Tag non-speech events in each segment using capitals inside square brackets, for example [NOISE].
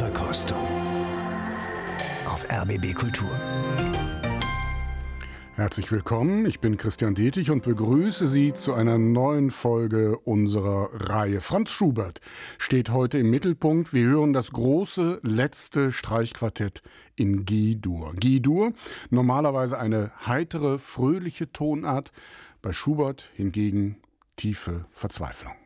Blindverkostung auf RBB Kultur. Herzlich willkommen, ich bin Christian Detig und begrüße Sie zu einer neuen Folge unserer Reihe. Franz Schubert steht heute im Mittelpunkt. Wir hören das große letzte Streichquartett in G-Dur. G-Dur, normalerweise eine heitere, fröhliche Tonart, bei Schubert hingegen tiefe Verzweiflung.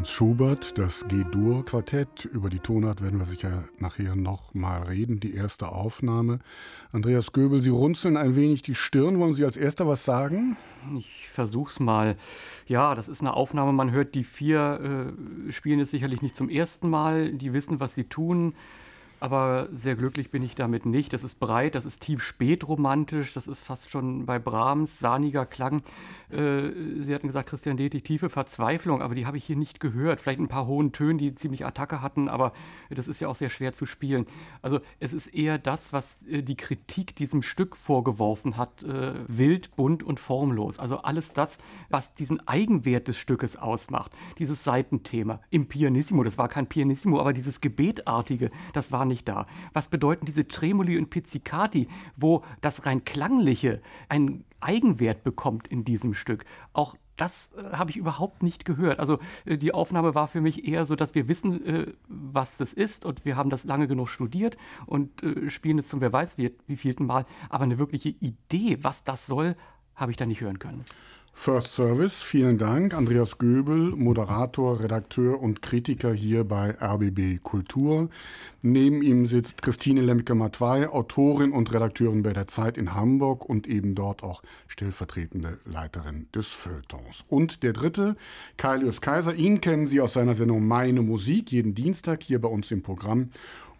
Franz Schubert, das G-Dur-Quartett. Über die Tonart werden wir sicher nachher noch mal reden. Die erste Aufnahme. Andreas Göbel, Sie runzeln ein wenig die Stirn. Wollen Sie als erster was sagen? Ich versuch's mal. Ja, das ist eine Aufnahme. Man hört, die vier äh, spielen es sicherlich nicht zum ersten Mal. Die wissen, was sie tun aber sehr glücklich bin ich damit nicht. Das ist breit, das ist tief spätromantisch, das ist fast schon bei Brahms sahniger Klang. Äh, Sie hatten gesagt, Christian Detig, tiefe Verzweiflung, aber die habe ich hier nicht gehört. Vielleicht ein paar hohen Töne, die ziemlich Attacke hatten, aber das ist ja auch sehr schwer zu spielen. Also es ist eher das, was äh, die Kritik diesem Stück vorgeworfen hat, äh, wild, bunt und formlos. Also alles das, was diesen Eigenwert des Stückes ausmacht. Dieses Seitenthema im Pianissimo, das war kein Pianissimo, aber dieses Gebetartige, das war nicht da. Was bedeuten diese Tremoli und Pizzicati, wo das rein klangliche einen Eigenwert bekommt in diesem Stück? Auch das äh, habe ich überhaupt nicht gehört. Also äh, die Aufnahme war für mich eher so, dass wir wissen, äh, was das ist und wir haben das lange genug studiert und äh, spielen es zum wer weiß wie, wie vielten Mal. Aber eine wirkliche Idee, was das soll, habe ich da nicht hören können. First Service, vielen Dank. Andreas Göbel, Moderator, Redakteur und Kritiker hier bei RBB Kultur. Neben ihm sitzt Christine Lemke-Matwei, Autorin und Redakteurin bei der Zeit in Hamburg und eben dort auch stellvertretende Leiterin des Feuilletons. Und der dritte, Kailius Kaiser. Ihn kennen Sie aus seiner Sendung Meine Musik, jeden Dienstag hier bei uns im Programm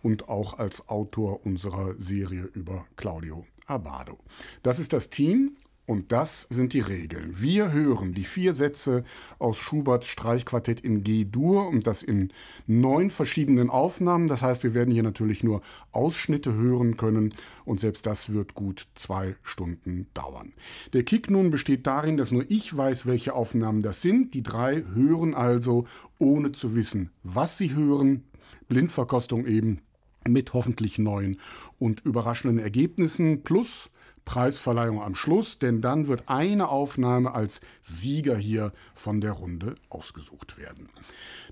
und auch als Autor unserer Serie über Claudio Abado. Das ist das Team und das sind die Regeln. Wir hören die vier Sätze aus Schuberts Streichquartett in G-Dur und das in neun verschiedenen Aufnahmen. Das heißt, wir werden hier natürlich nur Ausschnitte hören können und selbst das wird gut zwei Stunden dauern. Der Kick nun besteht darin, dass nur ich weiß, welche Aufnahmen das sind. Die drei hören also, ohne zu wissen, was sie hören. Blindverkostung eben mit hoffentlich neuen und überraschenden Ergebnissen plus Preisverleihung am Schluss, denn dann wird eine Aufnahme als Sieger hier von der Runde ausgesucht werden.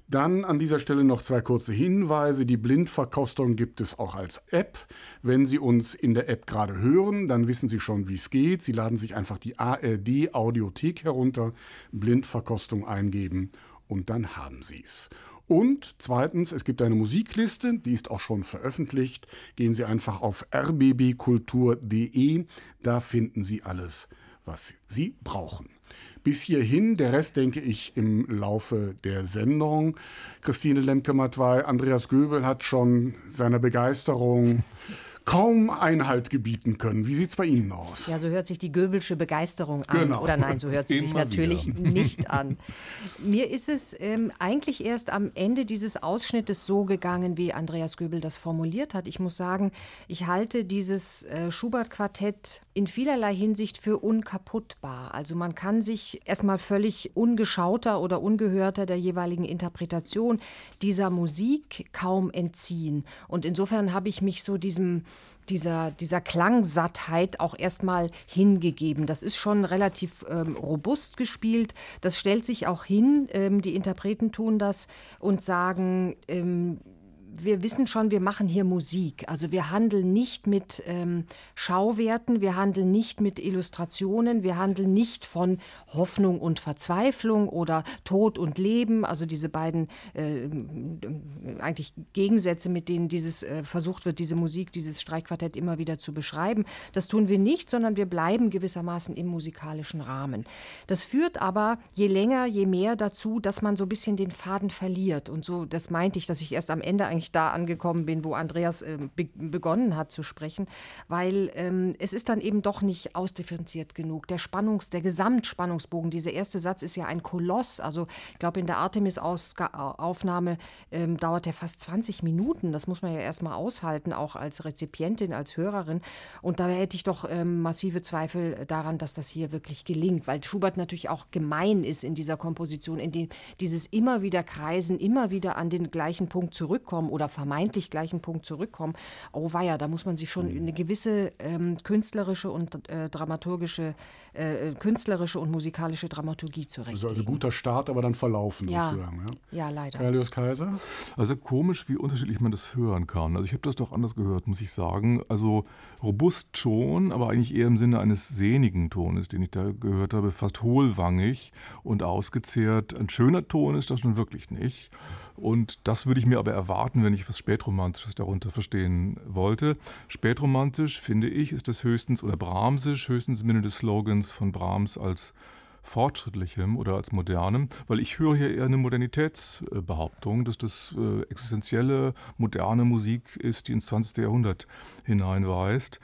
Dann an dieser Stelle noch zwei kurze Hinweise. Die Blindverkostung gibt es auch als App. Wenn Sie uns in der App gerade hören, dann wissen Sie schon, wie es geht. Sie laden sich einfach die ARD Audiothek herunter, Blindverkostung eingeben und dann haben Sie es. Und zweitens, es gibt eine Musikliste, die ist auch schon veröffentlicht. Gehen Sie einfach auf rbbkultur.de, da finden Sie alles, was Sie brauchen. Bis hierhin, der Rest denke ich im Laufe der Sendung. Christine Lemke-Matwei, Andreas Göbel hat schon seiner Begeisterung kaum Einhalt gebieten können. Wie sieht es bei Ihnen aus? Ja, so hört sich die Göbelsche Begeisterung an. Genau. Oder nein, so hört sie [LAUGHS] sich natürlich wieder. nicht [LAUGHS] an. Mir ist es ähm, eigentlich erst am Ende dieses Ausschnittes so gegangen, wie Andreas Göbel das formuliert hat. Ich muss sagen, ich halte dieses äh, Schubert-Quartett in vielerlei Hinsicht für unkaputtbar. Also man kann sich erstmal völlig ungeschauter oder ungehörter der jeweiligen Interpretation dieser Musik kaum entziehen. Und insofern habe ich mich so diesem dieser, dieser Klangsattheit auch erstmal hingegeben. Das ist schon relativ ähm, robust gespielt. Das stellt sich auch hin. Ähm, die Interpreten tun das und sagen, ähm, wir wissen schon, wir machen hier Musik. Also wir handeln nicht mit ähm, Schauwerten, wir handeln nicht mit Illustrationen, wir handeln nicht von Hoffnung und Verzweiflung oder Tod und Leben. Also diese beiden äh, eigentlich Gegensätze, mit denen dieses äh, versucht wird, diese Musik, dieses Streichquartett immer wieder zu beschreiben. Das tun wir nicht, sondern wir bleiben gewissermaßen im musikalischen Rahmen. Das führt aber je länger, je mehr dazu, dass man so ein bisschen den Faden verliert. Und so, das meinte ich, dass ich erst am Ende eigentlich ich da angekommen bin, wo Andreas äh, be begonnen hat zu sprechen, weil ähm, es ist dann eben doch nicht ausdifferenziert genug. Der Spannungs-, der Gesamtspannungsbogen, dieser erste Satz ist ja ein Koloss. Also ich glaube, in der Artemis-Aufnahme ähm, dauert er fast 20 Minuten. Das muss man ja erstmal aushalten, auch als Rezipientin, als Hörerin. Und da hätte ich doch ähm, massive Zweifel daran, dass das hier wirklich gelingt, weil Schubert natürlich auch gemein ist in dieser Komposition, in dem dieses immer wieder Kreisen, immer wieder an den gleichen Punkt zurückkommen oder vermeintlich gleichen Punkt zurückkommen, oh weia, da muss man sich schon mhm. eine gewisse ähm, künstlerische und äh, dramaturgische, äh, künstlerische und musikalische Dramaturgie zurechtlegen. Also, also guter Start, aber dann verlaufen ja. sozusagen. Ja, ja leider. Herr Kaiser? Also komisch, wie unterschiedlich man das hören kann. Also ich habe das doch anders gehört, muss ich sagen. Also robust schon, aber eigentlich eher im Sinne eines sehnigen Tones, den ich da gehört habe, fast hohlwangig und ausgezehrt. Ein schöner Ton ist das nun wirklich nicht. Und das würde ich mir aber erwarten, wenn ich was Spätromantisches darunter verstehen wollte. Spätromantisch, finde ich, ist das höchstens, oder Brahmsisch, höchstens im Sinne des Slogans von Brahms als fortschrittlichem oder als modernem, weil ich höre hier eher eine Modernitätsbehauptung, dass das äh, existenzielle, moderne Musik ist, die ins 20. Jahrhundert hineinweist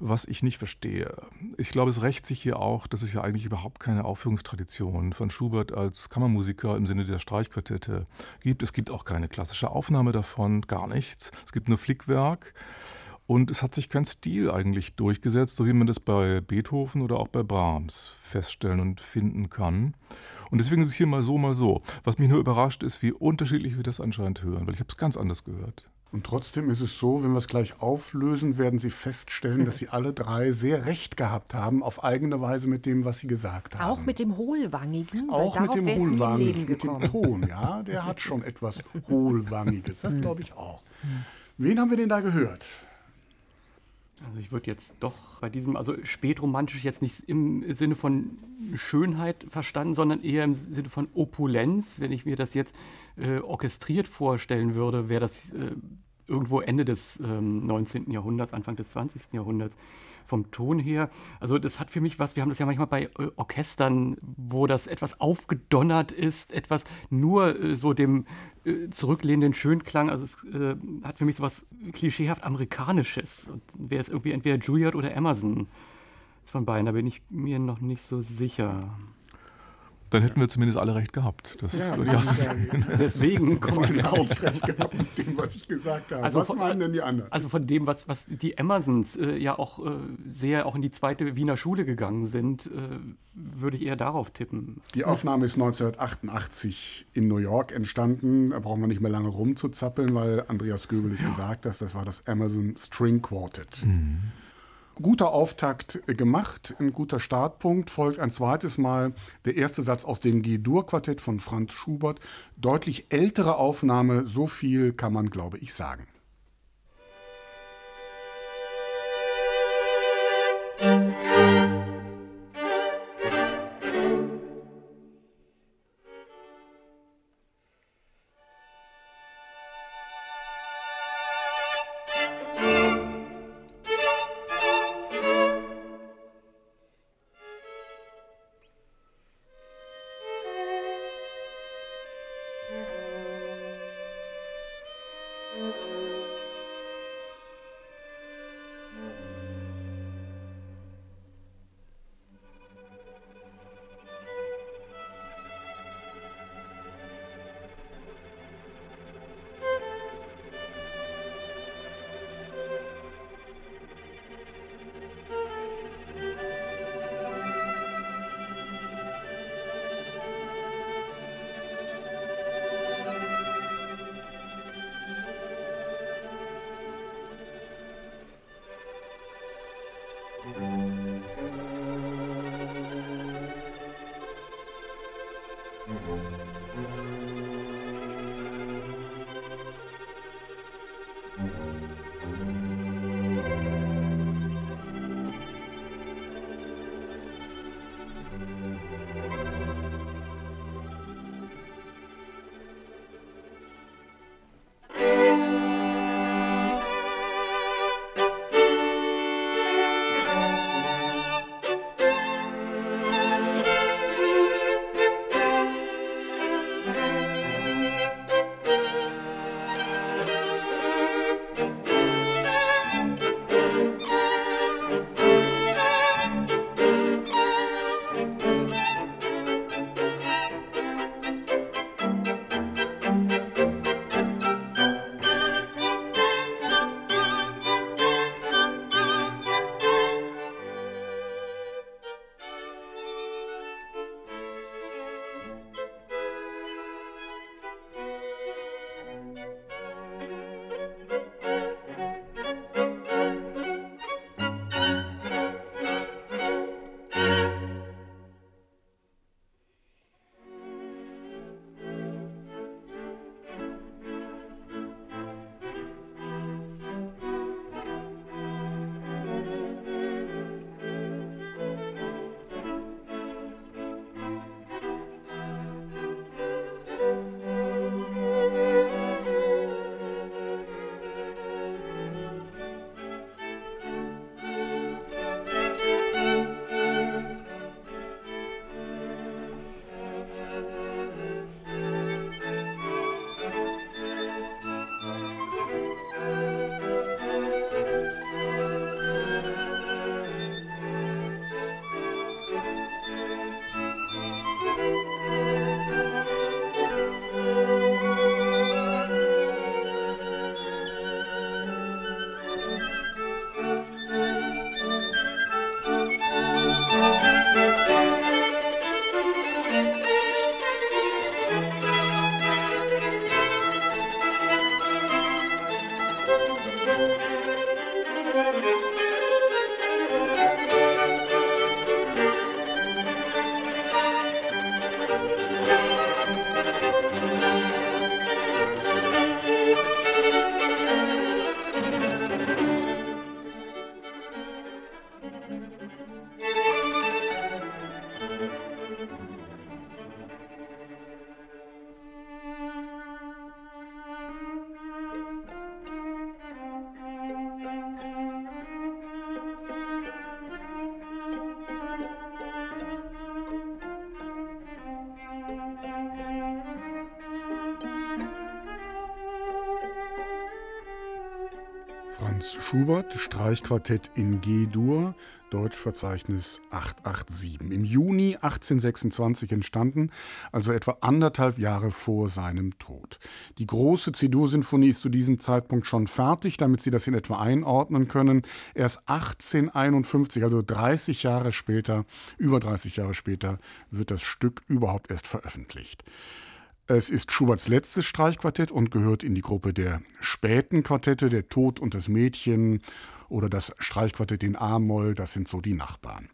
was ich nicht verstehe. Ich glaube, es rächt sich hier auch, dass es ja eigentlich überhaupt keine Aufführungstradition von Schubert als Kammermusiker im Sinne der Streichquartette gibt. Es gibt auch keine klassische Aufnahme davon, gar nichts. Es gibt nur Flickwerk. Und es hat sich kein Stil eigentlich durchgesetzt, so wie man das bei Beethoven oder auch bei Brahms feststellen und finden kann. Und deswegen ist es hier mal so, mal so. Was mich nur überrascht, ist, wie unterschiedlich wir das anscheinend hören, weil ich habe es ganz anders gehört. Und trotzdem ist es so, wenn wir es gleich auflösen, werden Sie feststellen, dass Sie [LAUGHS] alle drei sehr recht gehabt haben, auf eigene Weise mit dem, was Sie gesagt haben. Auch mit dem Hohlwangigen? Auch mit dem Hohlwangigen, mit dem Ton, ja. Der hat schon [LAUGHS] etwas Hohlwangiges, das glaube ich auch. Wen haben wir denn da gehört? Also ich würde jetzt doch bei diesem, also spätromantisch jetzt nicht im Sinne von Schönheit verstanden, sondern eher im Sinne von Opulenz. Wenn ich mir das jetzt äh, orchestriert vorstellen würde, wäre das äh, irgendwo Ende des ähm, 19. Jahrhunderts, Anfang des 20. Jahrhunderts vom Ton her. Also das hat für mich was, wir haben das ja manchmal bei äh, Orchestern, wo das etwas aufgedonnert ist, etwas nur äh, so dem äh, zurücklehnenden Schönklang. Also es äh, hat für mich so was klischeehaft Amerikanisches. Wäre es irgendwie entweder Juilliard oder Emerson von beiden, da bin ich mir noch nicht so sicher. Dann hätten wir zumindest alle recht gehabt. Das ja, ist ja, [LAUGHS] Deswegen komme ich auch recht gehabt mit dem, was ich gesagt habe. Also was von, meinen denn die anderen? Also von dem, was, was die Emersons äh, ja auch äh, sehr auch in die zweite Wiener Schule gegangen sind, äh, würde ich eher darauf tippen. Die Aufnahme ist 1988 in New York entstanden. Da brauchen wir nicht mehr lange rumzuzappeln, weil Andreas Göbel es ja. gesagt hat, das war das Amazon String Quartet. Mhm guter Auftakt äh, gemacht, ein guter Startpunkt. Folgt ein zweites Mal der erste Satz aus dem G-Dur-Quartett von Franz Schubert. Deutlich ältere Aufnahme, so viel kann man, glaube ich, sagen. Musik Schubert, Streichquartett in G-Dur, Deutschverzeichnis 887. Im Juni 1826 entstanden, also etwa anderthalb Jahre vor seinem Tod. Die große C-Dur-Sinfonie ist zu diesem Zeitpunkt schon fertig, damit Sie das in etwa einordnen können. Erst 1851, also 30 Jahre später, über 30 Jahre später, wird das Stück überhaupt erst veröffentlicht. Es ist Schuberts letztes Streichquartett und gehört in die Gruppe der späten Quartette, der Tod und das Mädchen oder das Streichquartett in A-Moll, das sind so die Nachbarn.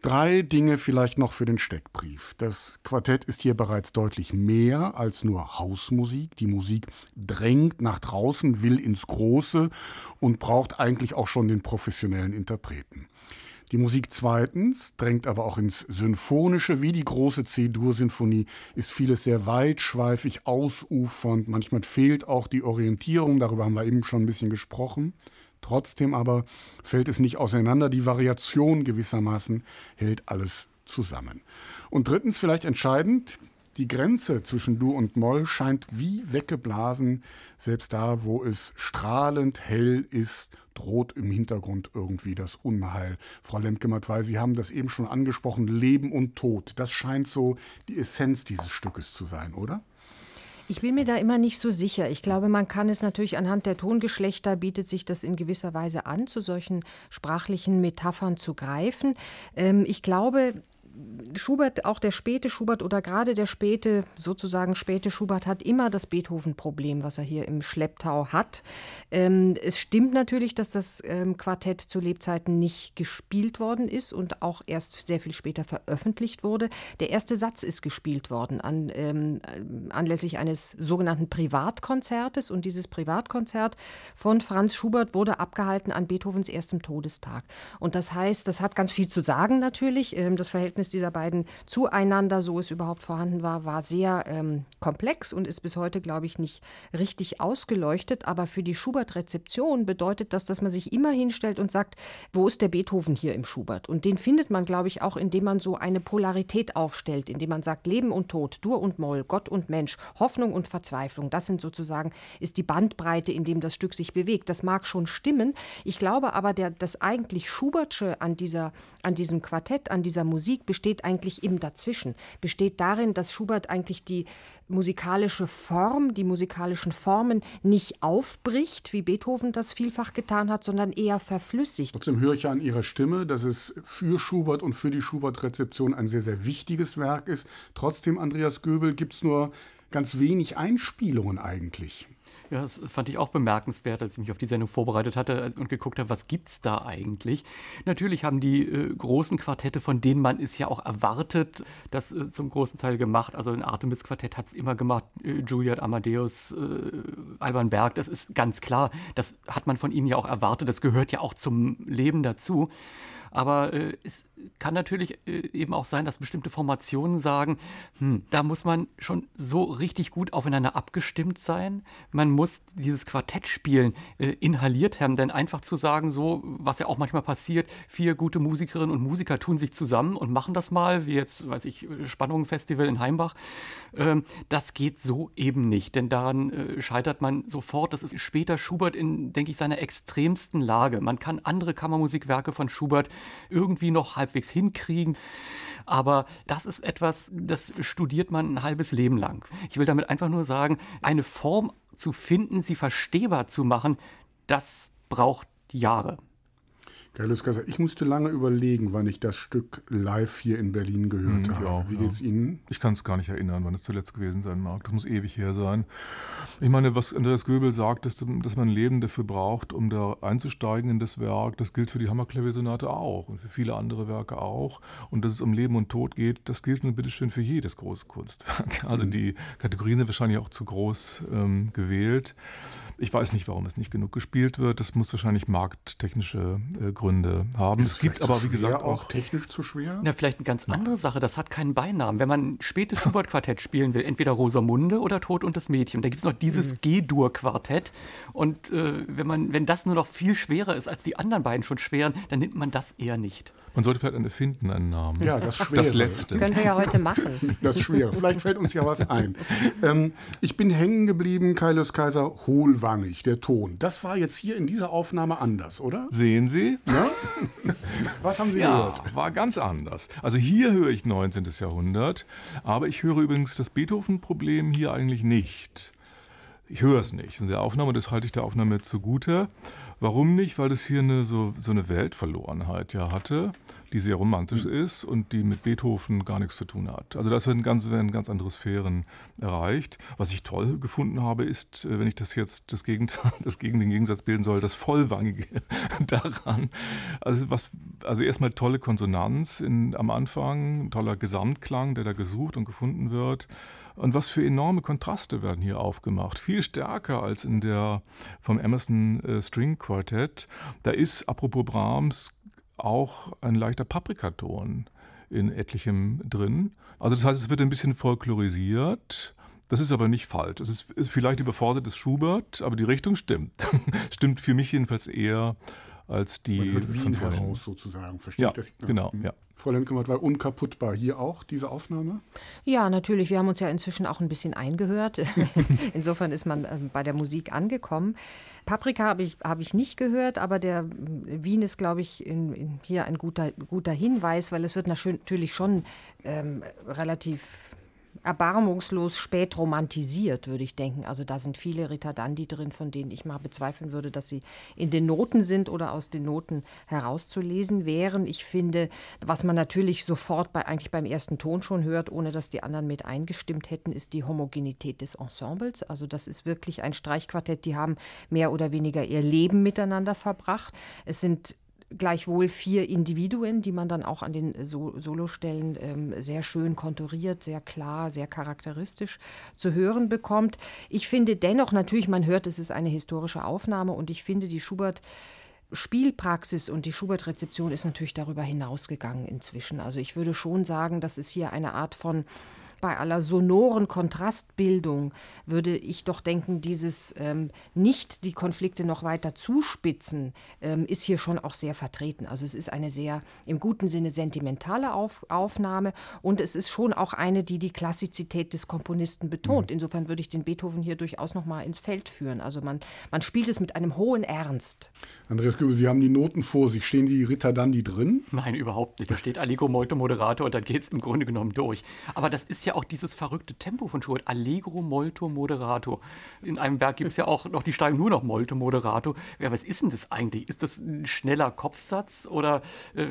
Drei Dinge vielleicht noch für den Steckbrief. Das Quartett ist hier bereits deutlich mehr als nur Hausmusik. Die Musik drängt nach draußen, will ins Große und braucht eigentlich auch schon den professionellen Interpreten. Die Musik zweitens drängt aber auch ins Symphonische, wie die große C-Dur-Sinfonie ist vieles sehr weitschweifig, ausufernd, manchmal fehlt auch die Orientierung, darüber haben wir eben schon ein bisschen gesprochen. Trotzdem aber fällt es nicht auseinander, die Variation gewissermaßen hält alles zusammen. Und drittens vielleicht entscheidend, die Grenze zwischen Dur und Moll scheint wie weggeblasen, selbst da, wo es strahlend hell ist, droht im Hintergrund irgendwie das Unheil. Frau Lemke-Matt, weil Sie haben das eben schon angesprochen, Leben und Tod. Das scheint so die Essenz dieses Stückes zu sein, oder? Ich bin mir da immer nicht so sicher. Ich glaube, man kann es natürlich anhand der Tongeschlechter bietet sich das in gewisser Weise an, zu solchen sprachlichen Metaphern zu greifen. Ähm, ich glaube, Schubert, auch der späte Schubert oder gerade der späte, sozusagen späte Schubert hat immer das Beethoven-Problem, was er hier im Schlepptau hat. Ähm, es stimmt natürlich, dass das ähm, Quartett zu Lebzeiten nicht gespielt worden ist und auch erst sehr viel später veröffentlicht wurde. Der erste Satz ist gespielt worden an, ähm, anlässlich eines sogenannten Privatkonzertes und dieses Privatkonzert von Franz Schubert wurde abgehalten an Beethovens erstem Todestag. Und das heißt, das hat ganz viel zu sagen natürlich. Ähm, das Verhältnis dieser beiden zueinander, so es überhaupt vorhanden war, war sehr ähm, komplex und ist bis heute, glaube ich, nicht richtig ausgeleuchtet. Aber für die Schubert-Rezeption bedeutet das, dass man sich immer hinstellt und sagt, wo ist der Beethoven hier im Schubert? Und den findet man, glaube ich, auch, indem man so eine Polarität aufstellt, indem man sagt, Leben und Tod, Dur und Moll, Gott und Mensch, Hoffnung und Verzweiflung. Das sind sozusagen, ist die Bandbreite, in dem das Stück sich bewegt. Das mag schon stimmen. Ich glaube aber, der, das eigentlich Schubertsche an, dieser, an diesem Quartett, an dieser Musik besteht eigentlich im Dazwischen, besteht darin, dass Schubert eigentlich die musikalische Form, die musikalischen Formen nicht aufbricht, wie Beethoven das vielfach getan hat, sondern eher verflüssigt. Trotzdem höre ich an Ihrer Stimme, dass es für Schubert und für die Schubert-Rezeption ein sehr, sehr wichtiges Werk ist. Trotzdem, Andreas Göbel, gibt es nur ganz wenig Einspielungen eigentlich. Ja, das fand ich auch bemerkenswert, als ich mich auf die Sendung vorbereitet hatte und geguckt habe, was gibt es da eigentlich. Natürlich haben die äh, großen Quartette, von denen man es ja auch erwartet, das äh, zum großen Teil gemacht. Also ein Artemis-Quartett hat es immer gemacht, äh, Juliet Amadeus, äh, Alban Berg, das ist ganz klar. Das hat man von ihnen ja auch erwartet, das gehört ja auch zum Leben dazu. Aber äh, es kann natürlich äh, eben auch sein, dass bestimmte Formationen sagen, hm, da muss man schon so richtig gut aufeinander abgestimmt sein. Man muss dieses Quartett spielen äh, inhaliert haben, denn einfach zu sagen, so, was ja auch manchmal passiert, vier gute Musikerinnen und Musiker tun sich zusammen und machen das mal, wie jetzt, weiß ich, Spannungen-Festival in Heimbach, ähm, das geht so eben nicht, denn daran äh, scheitert man sofort. Das ist später Schubert in, denke ich, seiner extremsten Lage. Man kann andere Kammermusikwerke von Schubert irgendwie noch halb halbwegs hinkriegen. Aber das ist etwas, das studiert man ein halbes Leben lang. Ich will damit einfach nur sagen, eine Form zu finden, sie verstehbar zu machen, das braucht Jahre. Carlos Casa, ich musste lange überlegen, wann ich das Stück live hier in Berlin gehört hm, habe. Auch, Wie geht's ja. Ihnen? Ich kann es gar nicht erinnern, wann es zuletzt gewesen sein mag. Das muss ewig her sein. Ich meine, was Andreas Göbel sagt, ist, dass man Leben dafür braucht, um da einzusteigen in das Werk. Das gilt für die Hammerklaviersonate auch und für viele andere Werke auch. Und dass es um Leben und Tod geht, das gilt nun bitteschön für jedes große Kunstwerk. [LAUGHS] Also mhm. die Kategorien sind wahrscheinlich auch zu groß ähm, gewählt. Ich weiß nicht, warum es nicht genug gespielt wird. Das muss wahrscheinlich markttechnische äh, Gründe haben. Ist es gibt aber, wie gesagt, auch, auch technisch zu schwer. Na, vielleicht eine ganz andere Sache. Das hat keinen Beinamen. Wenn man ein spätes Schubert-Quartett [LAUGHS] spielen will, entweder Rosamunde oder Tod und das Mädchen, da gibt es noch dieses mhm. G-Dur-Quartett. Und äh, wenn, man, wenn das nur noch viel schwerer ist als die anderen beiden schon schweren, dann nimmt man das eher nicht. Man sollte vielleicht eine finden, einen Namen. Ja, das Schwere. Das Letzte. Das können wir ja heute machen. [LAUGHS] Das Schwere. Vielleicht fällt uns ja was ein. Ähm, ich bin hängen geblieben, Kaius Kaiser, Hohlwein. vollwangig, der Ton. Das war jetzt hier in dieser Aufnahme anders, oder? Sehen Sie? Ja? [LAUGHS] Was haben Sie ja, gehört? war ganz anders. Also hier höre ich 19. Jahrhundert, aber ich höre übrigens das Beethoven-Problem hier eigentlich nicht. Ich höre es nicht. In der Aufnahme, das halte ich der Aufnahme zugute. Warum nicht? Weil das hier eine, so, so eine Weltverlorenheit ja hatte, die sehr romantisch mhm. ist und die mit Beethoven gar nichts zu tun hat. Also da werden ganz, werden ganz andere Sphären erreicht. Was ich toll gefunden habe, ist, äh, wenn ich das jetzt das Gegenteil, [LAUGHS] das gegen den Gegensatz bilden soll, das Vollwangige [LAUGHS] daran. Also was, also erstmal tolle Konsonanz in, am Anfang, toller Gesamtklang, der da gesucht und gefunden wird. Und was für enorme Kontraste werden hier aufgemacht. Viel stärker als in der vom Emerson äh, String Quartet. Da ist, apropos Brahms, auch ein leichter Paprikaton in etlichem drin. Also das heißt, es wird ein bisschen folklorisiert. Das ist aber nicht falsch. Es ist, ist vielleicht überfordertes Schubert, aber die Richtung stimmt. [LAUGHS] stimmt für mich jedenfalls eher als die Man hört Wien heraus sozusagen. Versteht ja, das? Genau, ja. Frau Lemkemert war unkaputtbar. Hier auch diese Aufnahme? Ja, natürlich. Wir haben uns ja inzwischen auch ein bisschen eingehört. [LAUGHS] Insofern ist man ähm, bei der Musik angekommen. Paprika habe ich, hab ich nicht gehört, aber der äh, Wien ist, glaube ich, in, in hier ein guter, guter Hinweis, weil es wird natürlich schon ähm, relativ erbarmungslos spät romantisiert, würde ich denken. Also da sind viele Ritardandi drin, von denen ich mal bezweifeln würde, dass sie in den Noten sind oder aus den Noten herauszulesen wären. Ich finde, was man natürlich sofort bei, eigentlich beim ersten Ton schon hört, ohne dass die anderen mit eingestimmt hätten, ist die Homogenität des Ensembles. Also das ist wirklich ein Streichquartett, die haben mehr oder weniger ihr Leben miteinander verbracht. Es sind gleichwohl vier Individuen, die man dann auch an den so Solostellen ähm, sehr schön konturiert, sehr klar, sehr charakteristisch zu hören bekommt. Ich finde dennoch, natürlich, man hört, es ist eine historische Aufnahme und ich finde, die Schubert Spielpraxis und die Schubert-Rezeption ist natürlich darüber hinausgegangen inzwischen. Also ich würde schon sagen, dass es hier eine Art von bei aller sonoren Kontrastbildung würde ich doch denken, dieses ähm, nicht die Konflikte noch weiter zuspitzen, ähm, ist hier schon auch sehr vertreten. Also es ist eine sehr im guten Sinne sentimentale Auf Aufnahme und es ist schon auch eine, die die Klassizität des Komponisten betont. Mhm. Insofern würde ich den Beethoven hier durchaus noch mal ins Feld führen. Also man, man spielt es mit einem hohen Ernst. Andreas Göbel, Sie haben die Noten vor sich. Stehen die Ritter dann die drin? Nein, überhaupt nicht. Da steht Allegro molto moderato und dann geht es im Grunde genommen durch. Aber das ist ja auch dieses verrückte Tempo von Schubert. Allegro molto moderato. In einem Werk gibt es ja auch noch die Steigung nur noch molto moderato. Ja, was ist denn das eigentlich? Ist das ein schneller Kopfsatz oder äh,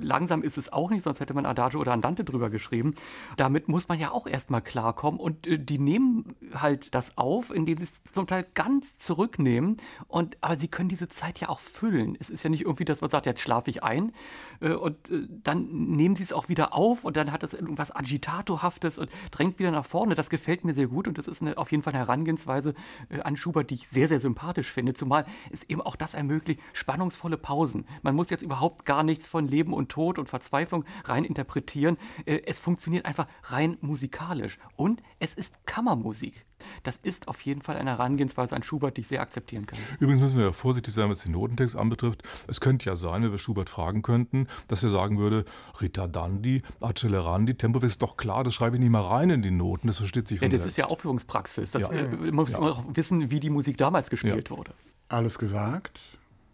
langsam ist es auch nicht, sonst hätte man Adagio oder Andante drüber geschrieben. Damit muss man ja auch erstmal klarkommen und äh, die nehmen halt das auf, indem sie es zum Teil ganz zurücknehmen. Und, aber sie können diese Zeit ja auch füllen. Es ist ja nicht irgendwie, dass man sagt, jetzt schlafe ich ein und äh, dann nehmen sie es auch wieder auf und dann hat es irgendwas Agitatorhaftes und drängt wieder nach vorne. Das gefällt mir sehr gut und das ist eine, auf jeden Fall eine Herangehensweise äh, an Schubert, die ich sehr, sehr sympathisch finde. Zumal es eben auch das ermöglicht, spannungsvolle Pausen. Man muss jetzt überhaupt gar nichts von Leben und Tod und Verzweiflung rein interpretieren. Es funktioniert einfach rein musikalisch und es ist Kammermusik. Das ist auf jeden Fall eine Herangehensweise an Schubert, die ich sehr akzeptieren kann. Übrigens müssen wir ja vorsichtig sein, was den Notentext anbetrifft. Es könnte ja sein, wenn wir Schubert fragen könnten, dass er sagen würde, Rita Dandi, Accelerandi, Tempo ist doch klar, das schreibe ich nicht mal rein in die Noten, das versteht sich von Ja, das selbst. ist ja Aufführungspraxis. Das ja. äh, muss ja. auch wissen, wie die Musik damals gespielt ja. wurde. Alles gesagt.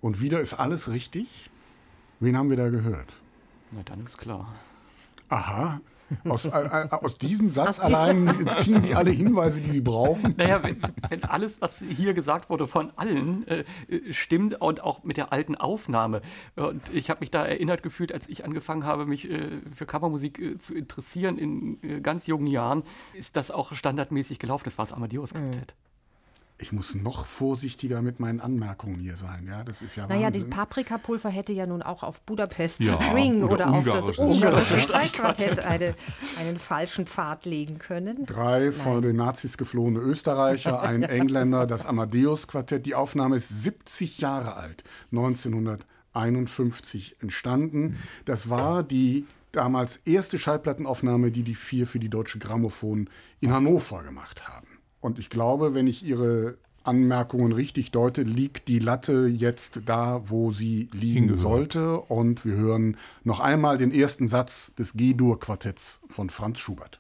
Und wieder ist alles richtig. Wen haben wir da gehört? Na, dann ist klar. Aha, aus, äh, äh, aus diesem Satz aus allein ziehen Sie alle Hinweise, die Sie brauchen. Naja, wenn, wenn alles, was hier gesagt wurde, von allen äh, stimmt und auch mit der alten Aufnahme. Und ich habe mich da erinnert gefühlt, als ich angefangen habe, mich äh, für Kammermusik äh, zu interessieren in äh, ganz jungen Jahren, ist das auch standardmäßig gelaufen. Das war das Amadeus-Quartett. Mhm ich muss noch vorsichtiger mit meinen Anmerkungen hier sein. Ja, das ist ja Naja, Wahnsinn. das Paprikapulver hätte ja nun auch auf Budapest ja, String oder, oder auf das ungarische Streichquartett eine, einen falschen Pfad legen können. Drei Nein. von den Nazis geflohene Österreicher, ein [LAUGHS] Engländer, das Amadeus-Quartett. Die Aufnahme ist 70 Jahre alt, 1951 entstanden. Das war die damals erste Schallplattenaufnahme, die die vier für die Deutsche Grammophon in Hannover gemacht haben. Und ich glaube, wenn ich Ihre Anmerkungen richtig deute, liegt die Latte jetzt da, wo sie liegen Hingehört. sollte. Und wir hören noch einmal den ersten Satz des G-Dur-Quartetts von Franz Schubert.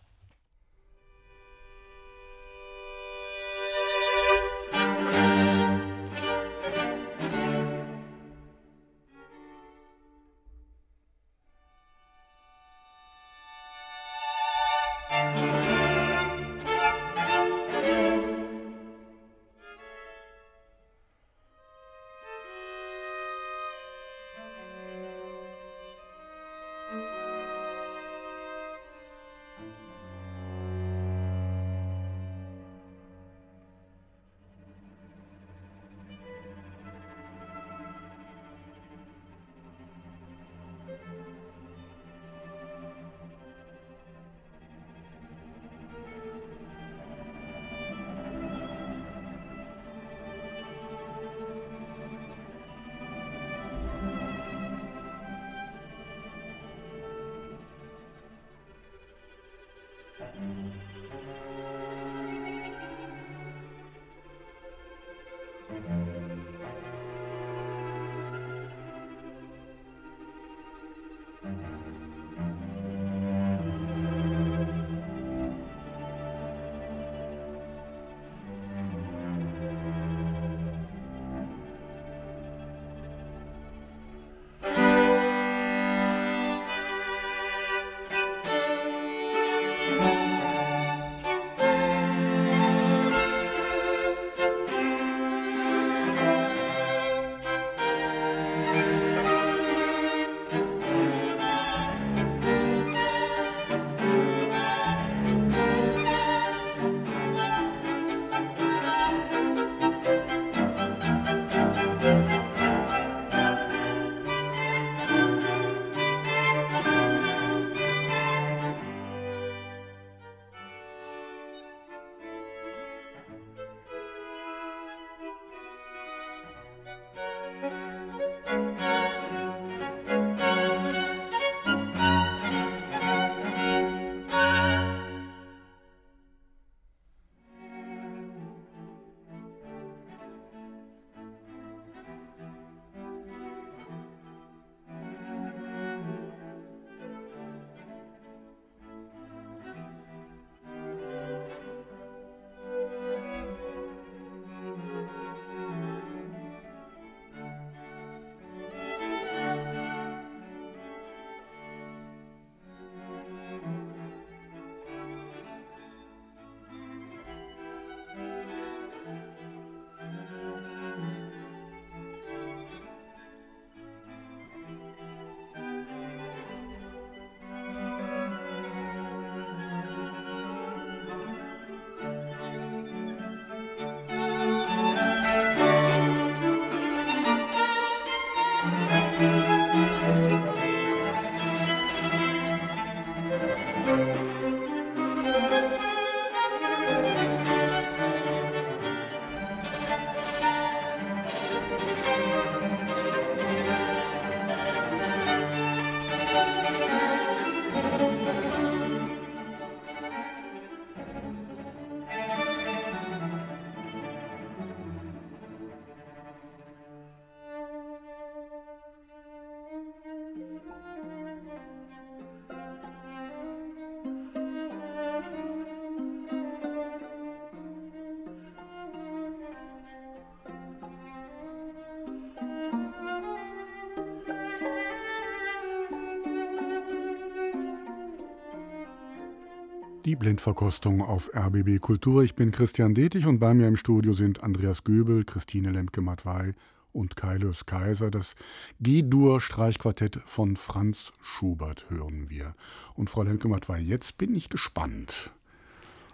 Die Blindverkostung auf RBB Kultur. Ich bin Christian Detig und bei mir im Studio sind Andreas Göbel, Christine Lemke-Matwei und Kaius Kaiser. Das G-Dur-Streichquartett von Franz Schubert hören wir. Und Frau Lemke-Matwei, jetzt bin ich gespannt.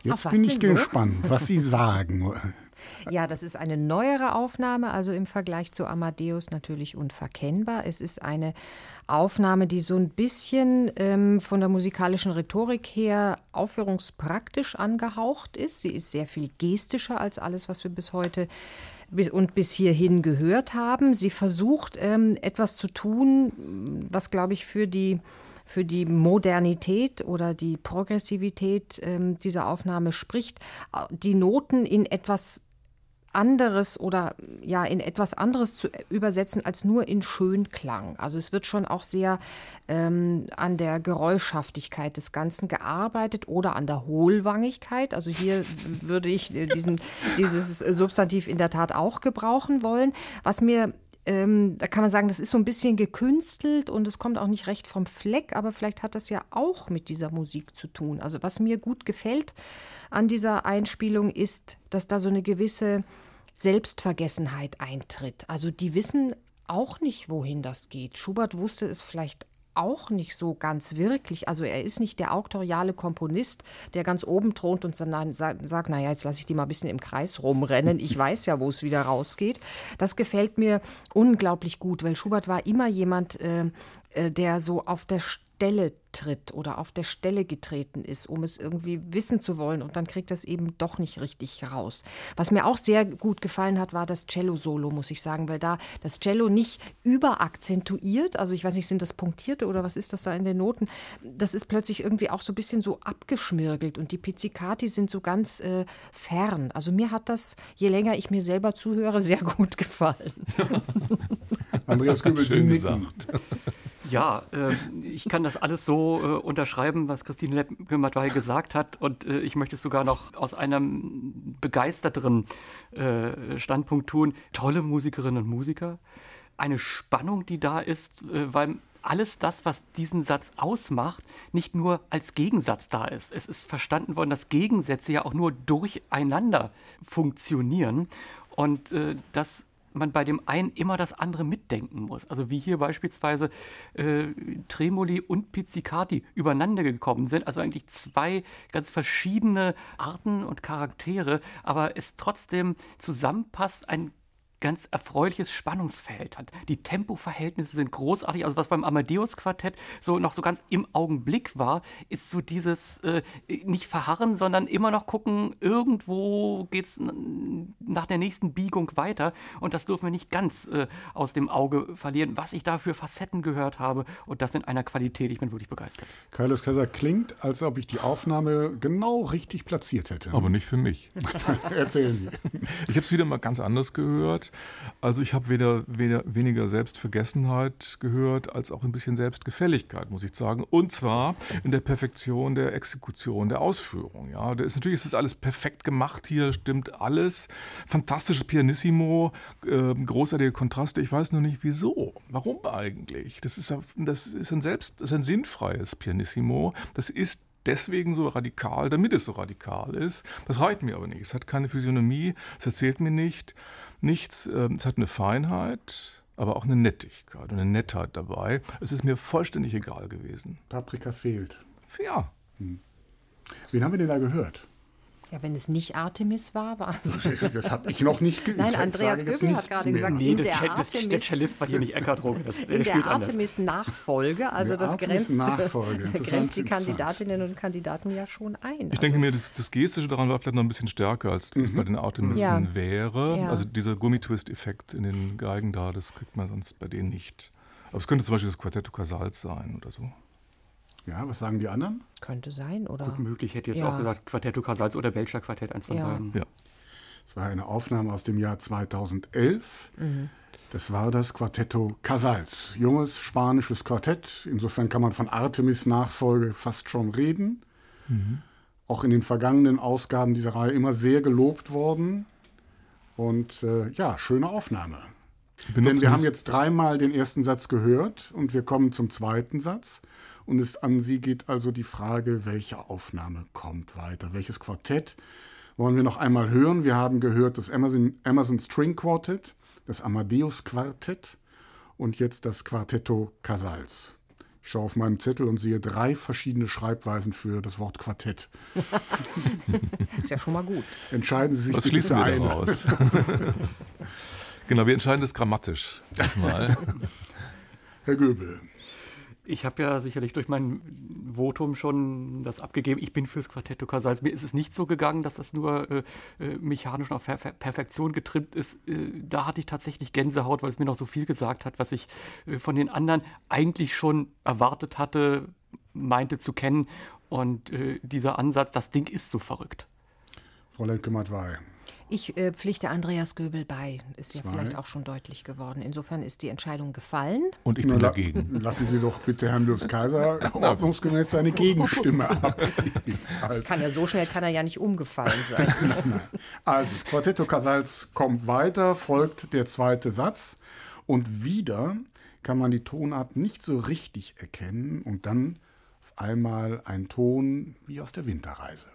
Jetzt bin ich gespannt, so? was Sie [LAUGHS] sagen. Ja, das ist eine neuere Aufnahme, also im Vergleich zu Amadeus natürlich unverkennbar. Es ist eine Aufnahme, die so ein bisschen ähm, von der musikalischen Rhetorik her aufführungspraktisch angehaucht ist. Sie ist sehr viel gestischer als alles, was wir bis heute und bis hierhin gehört haben. Sie versucht ähm, etwas zu tun, was, glaube ich, für die für die Modernität oder die Progressivität ähm, dieser Aufnahme spricht, die Noten in etwas anderes oder ja in etwas anderes zu übersetzen als nur in Schönklang. Also es wird schon auch sehr ähm, an der Geräuschhaftigkeit des Ganzen gearbeitet oder an der Hohlwangigkeit. Also hier würde ich äh, diesen, dieses Substantiv in der Tat auch gebrauchen wollen. Was mir ähm, da kann man sagen, das ist so ein bisschen gekünstelt und es kommt auch nicht recht vom Fleck, aber vielleicht hat das ja auch mit dieser Musik zu tun. Also was mir gut gefällt an dieser Einspielung ist, dass da so eine gewisse Selbstvergessenheit eintritt. Also die wissen auch nicht, wohin das geht. Schubert wusste es vielleicht auch nicht so ganz wirklich. Also er ist nicht der auktoriale Komponist, der ganz oben thront und dann sagt, naja, jetzt lasse ich die mal ein bisschen im Kreis rumrennen. Ich weiß ja, wo es wieder rausgeht. Das gefällt mir unglaublich gut, weil Schubert war immer jemand, äh, äh der so auf der Stelle tritt oder auf der Stelle getreten ist, um es irgendwie wissen zu wollen und dann kriegt das eben doch nicht richtig raus. Was mir auch sehr gut gefallen hat, war das Cello-Solo, muss ich sagen, weil da das Cello nicht überakzentuiert, also ich weiß nicht, sind das punktierte oder was ist das da in den Noten, das ist plötzlich irgendwie auch so ein bisschen so abgeschmirgelt und die Pizzicati sind so ganz äh, fern. Also mir hat das, je länger ich mir selber zuhöre, [LAUGHS] sehr gut gefallen. Andreas Kübel, Schön gesagt. Ja, äh, ich kann das alles so äh, unterschreiben, was Christine Lepke-Matwei gesagt hat. Und äh, ich möchte es sogar noch aus einem begeisterteren äh, Standpunkt tun. Tolle Musikerinnen und Musiker. Eine Spannung, die da ist, äh, weil alles das, was diesen Satz ausmacht, nicht nur als Gegensatz da ist. Es ist verstanden worden, dass Gegensätze ja auch nur durcheinander funktionieren. Und äh, das man bei dem einen immer das andere mitdenken muss. Also wie hier beispielsweise äh, Tremoli und Pizzicati übereinander gekommen sind. Also eigentlich zwei ganz verschiedene Arten und Charaktere, aber es trotzdem zusammenpasst, ein ganz erfreuliches Spannungsfeld hat. Die Tempoverhältnisse sind großartig. Also was beim Amadeus-Quartett so noch so ganz im Augenblick war, ist so dieses äh, nicht verharren, sondern immer noch gucken, irgendwo geht es nach der nächsten Biegung weiter. Und das dürfen wir nicht ganz äh, aus dem Auge verlieren, was ich da für Facetten gehört habe. Und das in einer Qualität, ich bin wirklich begeistert. Carlos Kaiser klingt, als ob ich die Aufnahme genau richtig platziert hätte. Aber nicht für mich. [LAUGHS] Erzählen Sie. Ich habe es wieder mal ganz anders gehört. Also ich habe weder, weder, weniger Selbstvergessenheit gehört, als auch ein bisschen Selbstgefälligkeit, muss ich sagen. Und zwar in der Perfektion der Exekution, der Ausführung. Ja, da ist, natürlich ist das alles perfekt gemacht hier, stimmt alles. Fantastisches Pianissimo, äh, großartige Kontraste. Ich weiß nur nicht, wieso. Warum eigentlich? Das ist, das ist ein selbst, das ist ein sinnfreies Pianissimo. Das ist deswegen so radikal, damit es so radikal ist. Das reicht mir aber nicht. Es hat keine Physiognomie, es erzählt mir nicht nichts. Ähm, es hat eine Feinheit, aber auch eine Nettigkeit und eine Nettheit dabei. Es ist mir vollständig egal gewesen. Paprika fehlt. Ja. Hm. Wen haben wir denn da gehört? Ja, wenn es nicht Artemis war, war es. Das habe ich noch nicht gehört. Nein, Andreas Göbel hat gerade gesagt, nee, in der Artemis. Der Cellist war hier nicht Eckart Runge. in der Artemis-Nachfolge, also das grenzt, [LAUGHS] grenzt die Kandidatinnen und Kandidaten ja schon ein. Ich also denke mir, das, das, Gestische daran war vielleicht noch ein bisschen stärker, als es mhm. bei den Artemissen ja. wäre. Ja. Also dieser Gummitwist-Effekt in den Geigen da, das kriegt man sonst bei denen nicht. Aber es könnte zum Beispiel das Quartetto Casals sein oder so. Ja, was sagen die anderen? Könnte sein, oder? Gut möglich, hätte jetzt ja. auch gesagt Quartetto Casals oder Belcher Quartett, eins von ja. beiden. Ja. Das war eine Aufnahme aus dem Jahr 2011. Mhm. Das war das Quartetto Casals, junges spanisches Quartett. Insofern kann man von Artemis-Nachfolge fast schon reden. Mhm. Auch in den vergangenen Ausgaben dieser Reihe immer sehr gelobt worden. Und äh, ja, schöne Aufnahme. Benutzen Denn wir haben jetzt dreimal den ersten Satz gehört und wir kommen zum zweiten Satz. Und es an Sie geht also die Frage, welche Aufnahme kommt weiter? Welches Quartett wollen wir noch einmal hören? Wir haben gehört das Amazon, Amazon String Quartet, das Amadeus Quartett und jetzt das Quartetto Casals. Ich schaue auf meinen Zettel und sehe drei verschiedene Schreibweisen für das Wort Quartett. [LAUGHS] Ist ja schon mal gut. Entscheiden Sie sich Was bitte schließen für wir daraus? [LAUGHS] genau, wir entscheiden das grammatisch diesmal. Herr Göbel. Ich habe ja sicherlich durch mein Votum schon das abgegeben. Ich bin fürs Quartetto Casals. Mir ist es nicht so gegangen, dass das nur äh, äh mechanisch auf per Perfektion getrimmt ist. Äh, da hatte ich tatsächlich Gänsehaut, weil es mir noch so viel gesagt hat, was ich äh, von den anderen eigentlich schon erwartet hatte, meinte zu kennen. Und äh, dieser Ansatz, das Ding ist so verrückt. Frau Lemke-Matwei. Ich äh, pflichte Andreas Göbel bei. Ist Zwei. ja vielleicht auch schon deutlich geworden. Insofern ist die Entscheidung gefallen. Und ich bin La dagegen. [LAUGHS] Lassen Sie doch bitte Herrn Lutz Kaiser [LAUGHS] ordnungsgemäß seine Gegenstimme [LAUGHS] abgeben. Also. Kann ja so schnell kann er ja nicht umgefallen sein. nein, nein. Also, Quartetto Casals kommt weiter, folgt der zweite Satz. Und wieder kann man die Tonart nicht so richtig erkennen und dann auf einmal ein Ton wie aus der Winterreise.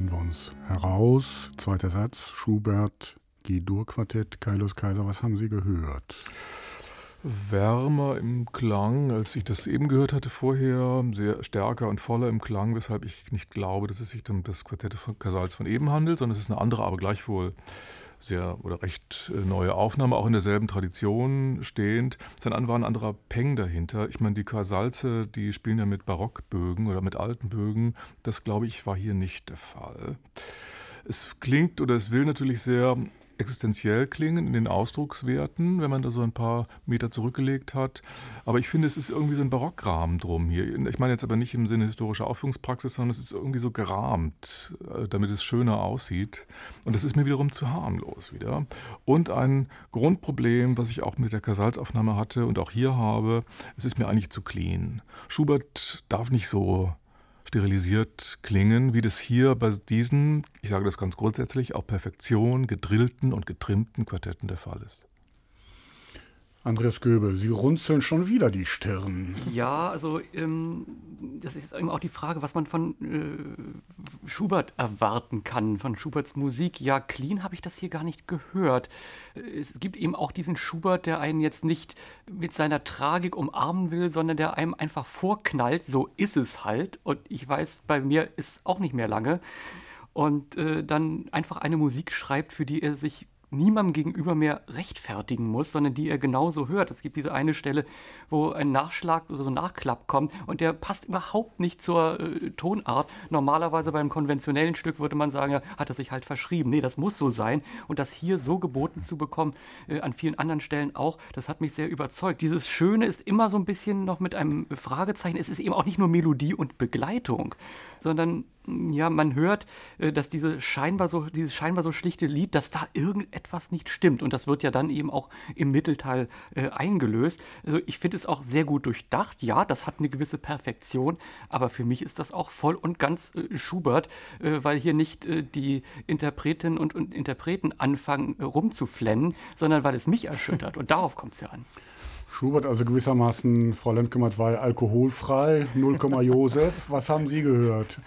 Blenden wir uns heraus. Zweiter Satz, Schubert, G-Dur-Quartett, Kailos Kaiser, was haben Sie gehört? Wärmer im Klang, als ich das eben gehört hatte vorher, sehr stärker und voller im Klang, weshalb ich nicht glaube, dass es sich um das Quartett von Casals von eben handelt, sondern es ist eine andere, aber gleichwohl sehr oder recht äh, neue Aufnahme, auch in derselben Tradition stehend. Sein war ein anderer Peng dahinter. Ich meine, die Casalze, die spielen ja mit Barockbögen oder mit alten Bögen. Das, glaube ich, war hier nicht der Fall. Es klingt oder es will natürlich sehr existenziell klingen in den Ausdruckswerten, wenn man da so ein paar Meter zurückgelegt hat. Aber ich finde, es ist irgendwie so ein Barockrahmen drum hier. Ich meine jetzt aber nicht im Sinne historischer Aufführungspraxis, sondern es ist irgendwie so gerahmt, äh, damit es schöner aussieht. Und das ist mir wiederum zu harmlos wieder. Und ein Grundproblem, was ich auch mit der Casalsaufnahme hatte und auch hier habe, es ist mir eigentlich zu clean. Schubert darf nicht so sterilisiert klingen, wie das hier bei diesen, ich sage das ganz grundsätzlich, auch Perfektion gedrillten und getrimmten Quartetten der Fall ist. Andreas Göbel, Sie runzeln schon wieder die Stirn. Ja, also ähm, das ist eben auch die Frage, was man von äh, Schubert erwarten kann, von Schuberts Musik. Ja, clean habe ich das hier gar nicht gehört. Es gibt eben auch diesen Schubert, der einen jetzt nicht mit seiner Tragik umarmen will, sondern der einem einfach vorknallt. So ist es halt. Und ich weiß, bei mir ist auch nicht mehr lange. Und äh, dann einfach eine Musik schreibt, für die er sich niemandem gegenüber mehr rechtfertigen muss, sondern die er genauso hört. Es gibt diese eine Stelle, wo ein Nachschlag oder so ein Nachklapp kommt und der passt überhaupt nicht zur äh, Tonart. Normalerweise beim konventionellen Stück würde man sagen, ja, hat er sich halt verschrieben. Nee, das muss so sein. Und das hier so geboten zu bekommen, äh, an vielen anderen Stellen auch, das hat mich sehr überzeugt. Dieses Schöne ist immer so ein bisschen noch mit einem Fragezeichen. Es ist eben auch nicht nur Melodie und Begleitung, sondern ja, man hört, äh, dass diese scheinbar so, dieses scheinbar so schlichte Lied, dass da irgendetwas nicht stimmt. Und das wird ja dann eben auch im Mittelteil äh, eingelöst. Also ich finde es auch sehr gut durchdacht. Ja, das hat eine gewisse Perfektion, aber für mich ist das auch voll und ganz äh, Schubert, äh, weil hier nicht äh, die Interpretinnen und, und Interpreten anfangen äh, rumzuflennen, sondern weil es mich erschüttert. Und darauf kommt es ja an. Schubert also gewissermaßen, Frau Lemkemert war alkoholfrei, 0, [LAUGHS] Josef. Was haben Sie gehört?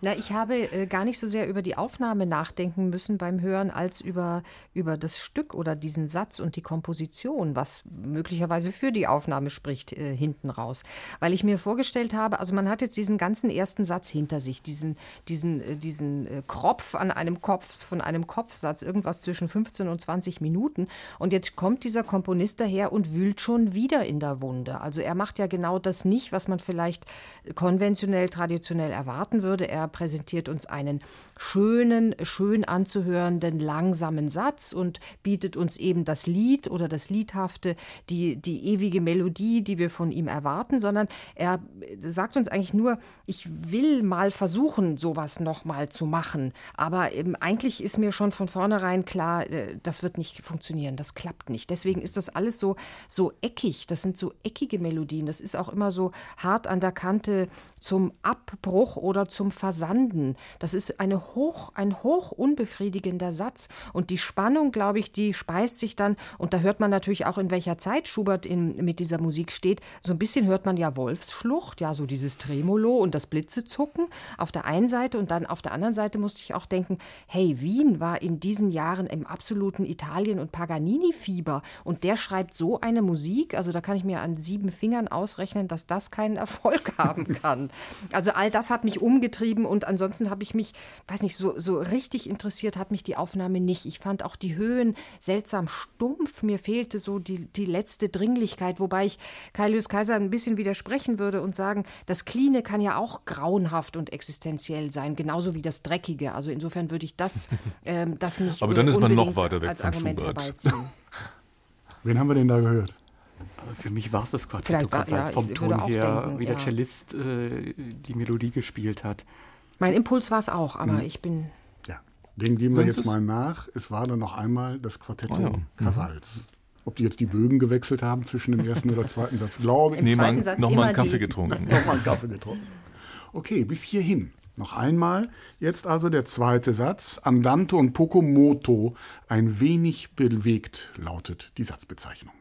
Na, ich habe äh, gar nicht so sehr über die Aufnahme nachdenken müssen beim Hören, als über, über das Stück oder diesen Satz und die Komposition, was möglicherweise für die Aufnahme spricht, äh, hinten raus. Weil ich mir vorgestellt habe, also man hat jetzt diesen ganzen ersten Satz hinter sich, diesen, diesen, äh, diesen äh, Kropf an einem Kopf, von einem Kopfsatz, irgendwas zwischen 15 und 20 Minuten. Und jetzt kommt dieser Komponist daher und wühlt schon wieder in der Wunde. Also er macht ja genau das nicht, was man vielleicht konventionell, traditionell erwarten würde. Er präsentiert uns einen schönen, schön anzuhörenden, langsamen Satz und bietet uns eben das Lied oder das Liedhafte, die, die ewige Melodie, die wir von ihm erwarten, sondern er sagt uns eigentlich nur, ich will mal versuchen, sowas nochmal zu machen. Aber eigentlich ist mir schon von vornherein klar, äh, das wird nicht funktionieren, das klappt nicht. Deswegen ist das alles so, so eckig, das sind so eckige Melodien, das ist auch immer so hart an der Kante zum Abbruch oder zum Versanden. Das ist eine hoch, ein hoch unbefriedigender Satz. Und die Spannung, glaube ich, die speist sich dann, und da hört man natürlich auch, in welcher Zeit Schubert in, mit dieser Musik steht. So ein bisschen hört man ja Wolfsschlucht, ja, so dieses Tremolo und das Blitzezucken auf der einen Seite. Und dann auf der anderen Seite musste ich auch denken, hey, Wien war in diesen Jahren im absoluten Italien- und Paganini-Fieber. Und der schreibt so eine Musik, also da kann ich mir an sieben Fingern ausrechnen, dass das keinen [LAUGHS] Erfolg haben kann. Also all das hat mich umgetrieben und ansonsten habe ich mich, weiß nicht, so, so richtig interessiert hat mich die Aufnahme nicht. Ich fand auch die Höhen seltsam stumpf. Mir fehlte so die, die letzte Dringlichkeit, wobei ich Kailius Kaiser ein bisschen widersprechen würde und sagen, das Cleane kann ja auch grauenhaft und existenziell sein, genauso wie das Dreckige. Also insofern würde ich das, [LAUGHS] ähm, das nicht Aber dann ist man noch weiter weg als Argument Schubert. [LAUGHS] Wen haben wir denn da gehört? Also für mich war es das Quartett Vielleicht war- ja, vom Ton her, denken, wie der ja. Cellist äh, die Melodie gespielt hat. Mein Impuls war es auch, aber ich bin Ja, den geben wir Sonst jetzt mal nach. Es war dann noch einmal das Quartetto Ah ja. Mhm. Casals. Ob die jetzt die Bögen gewechselt haben zwischen dem ersten oder zweiten Satz, glaube ich. Im Nee, zweiten mal Satz noch mal einen Kaffee die- getrunken. [LAUGHS] Nochmal einen Kaffee getrunken. Okay, bis hierhin. Noch einmal. Jetzt also der zweite Satz. Andante und poco moto. Ein wenig bewegt lautet die Satzbezeichnung.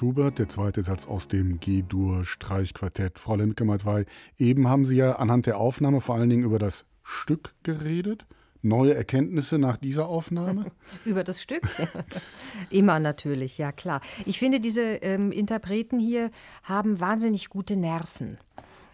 Schubert, der zweite Satz aus dem G-Dur-Streichquartett. Frau Lemke-Matwei, eben haben Sie ja anhand der Aufnahme vor allen Dingen über das Stück geredet. Neue Erkenntnisse nach dieser Aufnahme? [LAUGHS] Über das Stück? [LAUGHS] Immer natürlich, ja klar. Ich finde, diese ähm, Interpreten hier haben wahnsinnig gute Nerven.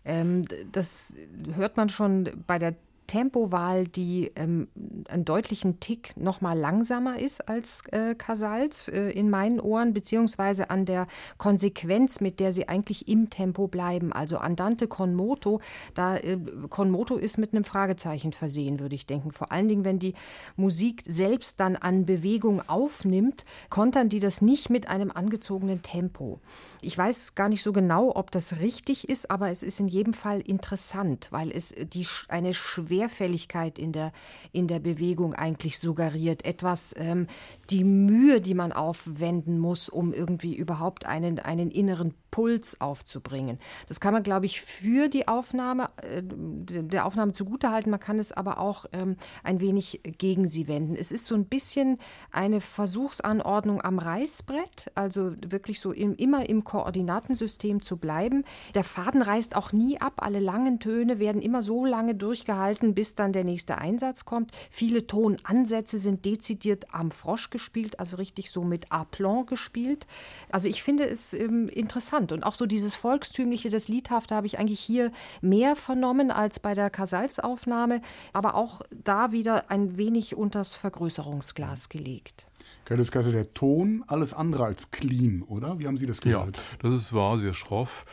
Ähm, das hört man schon bei der Tempowahl, die ähm, einen deutlichen Tick noch mal langsamer ist als äh, Casals äh, in meinen Ohren, beziehungsweise an der Konsequenz, mit der sie eigentlich im Tempo bleiben. Also Andante con moto, da äh, con moto ist mit einem Fragezeichen versehen, würde ich denken. Vor allen Dingen, wenn die Musik selbst dann an Bewegung aufnimmt, kontern die das nicht mit einem angezogenen Tempo. Ich weiß gar nicht so genau, ob das richtig ist, aber es ist in jedem Fall interessant, weil es die, eine Schwerfälligkeit in der, in der Bewegung eigentlich suggeriert. Etwas, ähm, die Mühe, die man aufwenden muss, um irgendwie überhaupt einen, einen inneren Puls aufzubringen. Das kann man, glaube ich, für die Aufnahme, äh, der Aufnahme zugutehalten. Man kann es aber auch ähm, ein wenig gegen sie wenden. Es ist so ein bisschen eine Versuchsanordnung am Reißbrett, also wirklich so im, immer im Koordinatensystem zu bleiben. Der Faden reißt auch nie ab. Alle langen Töne werden immer so lange durchgehalten, bis dann der nächste Einsatz kommt. Viele Tonansätze sind dezidiert am Frosch gespielt, also richtig so mit Aplomb gespielt. Also ich finde es ähm, interessant. Und auch so dieses Volkstümliche, das Liedhafte habe ich eigentlich hier mehr vernommen als bei der Casals-Aufnahme, aber auch da wieder ein wenig unters Vergrößerungsglas gelegt. Carlos Kaiser, der Ton alles andere als clean, oder? Wie haben Sie das gehört? Ja, das ist wahr, sehr schroff,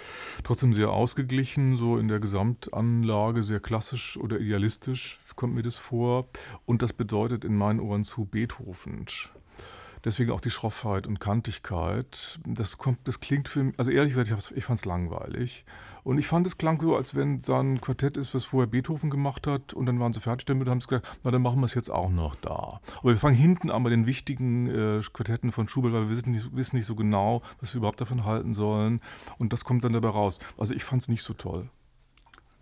trotzdem sehr ausgeglichen, so in der Gesamtanlage, sehr klassisch oder idealistisch kommt mir das vor. Und das bedeutet in meinen Ohren zu Beethoven. Deswegen auch die Schroffheit und Kantigkeit. Das, kommt, das klingt für mich, also ehrlich gesagt, ich, ich fand es langweilig. Und ich fand, es klang so, als wenn da ein Quartett ist, was vorher Beethoven gemacht hat. Und dann waren sie fertig damit und haben gesagt, na dann machen wir es jetzt auch noch da. Aber wir fangen hinten an bei den wichtigen äh, Quartetten von Schubert, weil wir wissen nicht, wissen nicht so genau, was wir überhaupt davon halten sollen. Und das kommt dann dabei raus. Also ich fand es nicht so toll.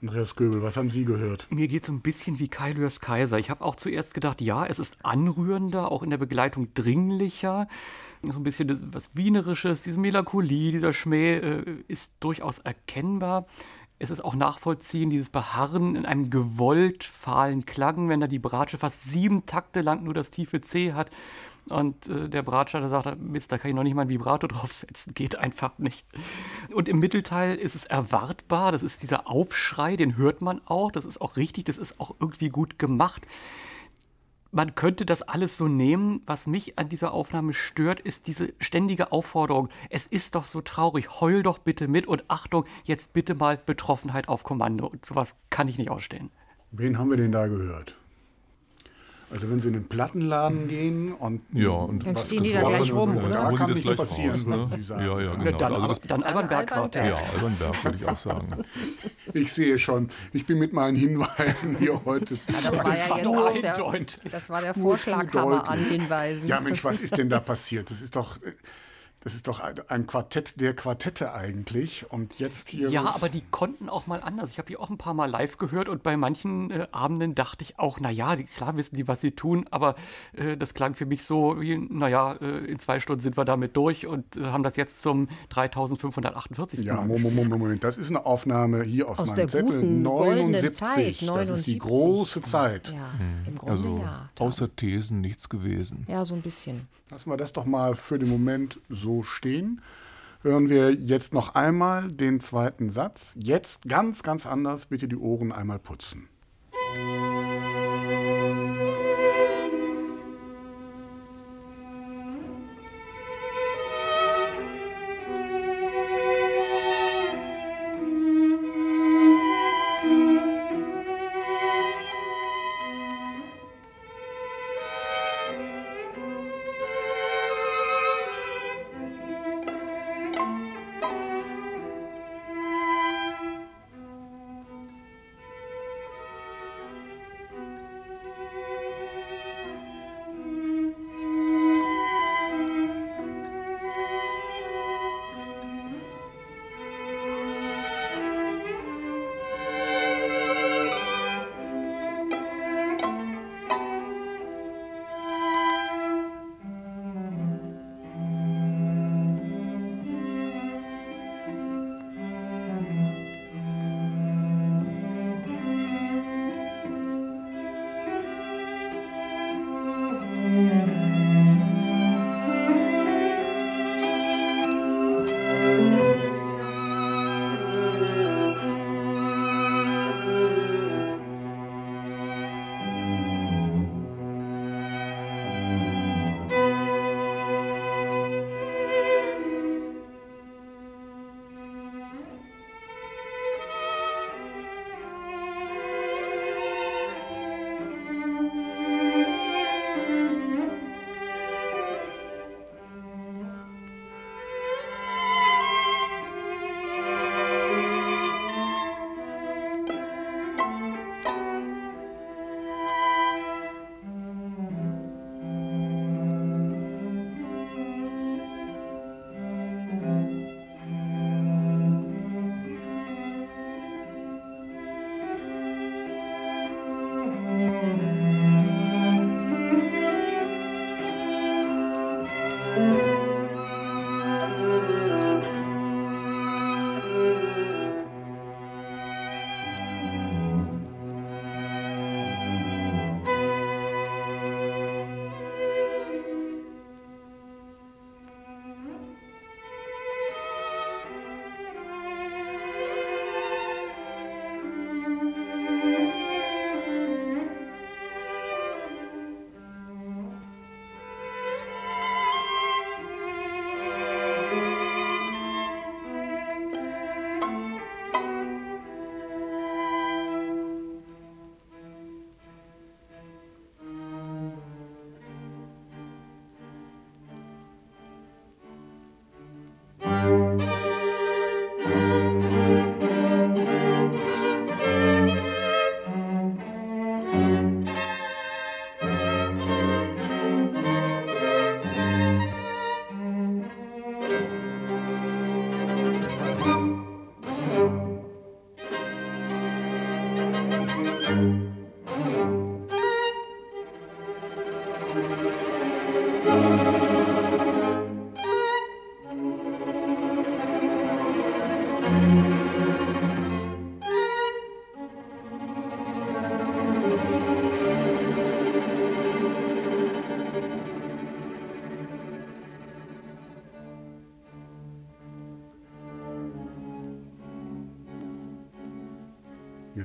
Andreas Göbel, was haben Sie gehört? Mir geht es ein bisschen wie Kailörs Kaiser. Ich habe auch zuerst gedacht, ja, es ist anrührender, auch in der Begleitung dringlicher. So ein bisschen was Wienerisches, diese Melancholie, dieser Schmäh äh, ist durchaus erkennbar. Es ist auch nachvollziehen, dieses Beharren in einem gewollt fahlen Klang, wenn da die Bratsche fast sieben Takte lang nur das tiefe C hat und äh, der Bratschalter sagt, Mist, da kann ich noch nicht mal ein Vibrato [LAUGHS] draufsetzen, geht einfach nicht. Und im Mittelteil ist es erwartbar, das ist dieser Aufschrei, den hört man auch, das ist auch richtig, das ist auch irgendwie gut gemacht. Man könnte das alles so nehmen. Was mich an dieser Aufnahme stört, ist diese ständige Aufforderung. Es ist doch so traurig. Heul doch bitte mit und Achtung, jetzt bitte mal Betroffenheit auf Kommando. Und sowas kann ich nicht ausstellen. Wen haben wir denn da gehört? Also wenn Sie in den Plattenladen gehen und ja, und dann stehen die da gleich rum, oder? Da kann nichts passieren, raus, ne? Ja, ja, genau. Dann, also das, dann Alban Berg Ja, Alban Berg würde ich auch sagen. [LAUGHS] Ich sehe schon, ich bin mit meinen Hinweisen hier heute. Ja, das war ja jetzt auch der, das war der Vorschlaghammer an Hinweisen. Ja Mensch, was ist denn da passiert? Das ist doch... Das ist doch ein Quartett der Quartette eigentlich. Und jetzt hier. Ja, aber die konnten auch mal anders. Ich habe die auch ein paar Mal live gehört und bei manchen äh, Abenden dachte ich auch, naja, klar wissen die, was sie tun, aber äh, das klang für mich so wie, naja, äh, in zwei Stunden sind wir damit durch und äh, haben das jetzt zum 3548. Ja, Moment, Moment, Moment. Das ist eine Aufnahme hier auf Aus meinem Zettel. 79. Zeit, 79. Das ist die große Zeit. Ja, im Grunde also ja. außer Thesen nichts gewesen. Ja, so ein bisschen. Lassen wir das doch mal für den Moment so so stehen, hören wir jetzt noch einmal den zweiten Satz. Jetzt ganz, ganz anders, bitte die Ohren einmal putzen.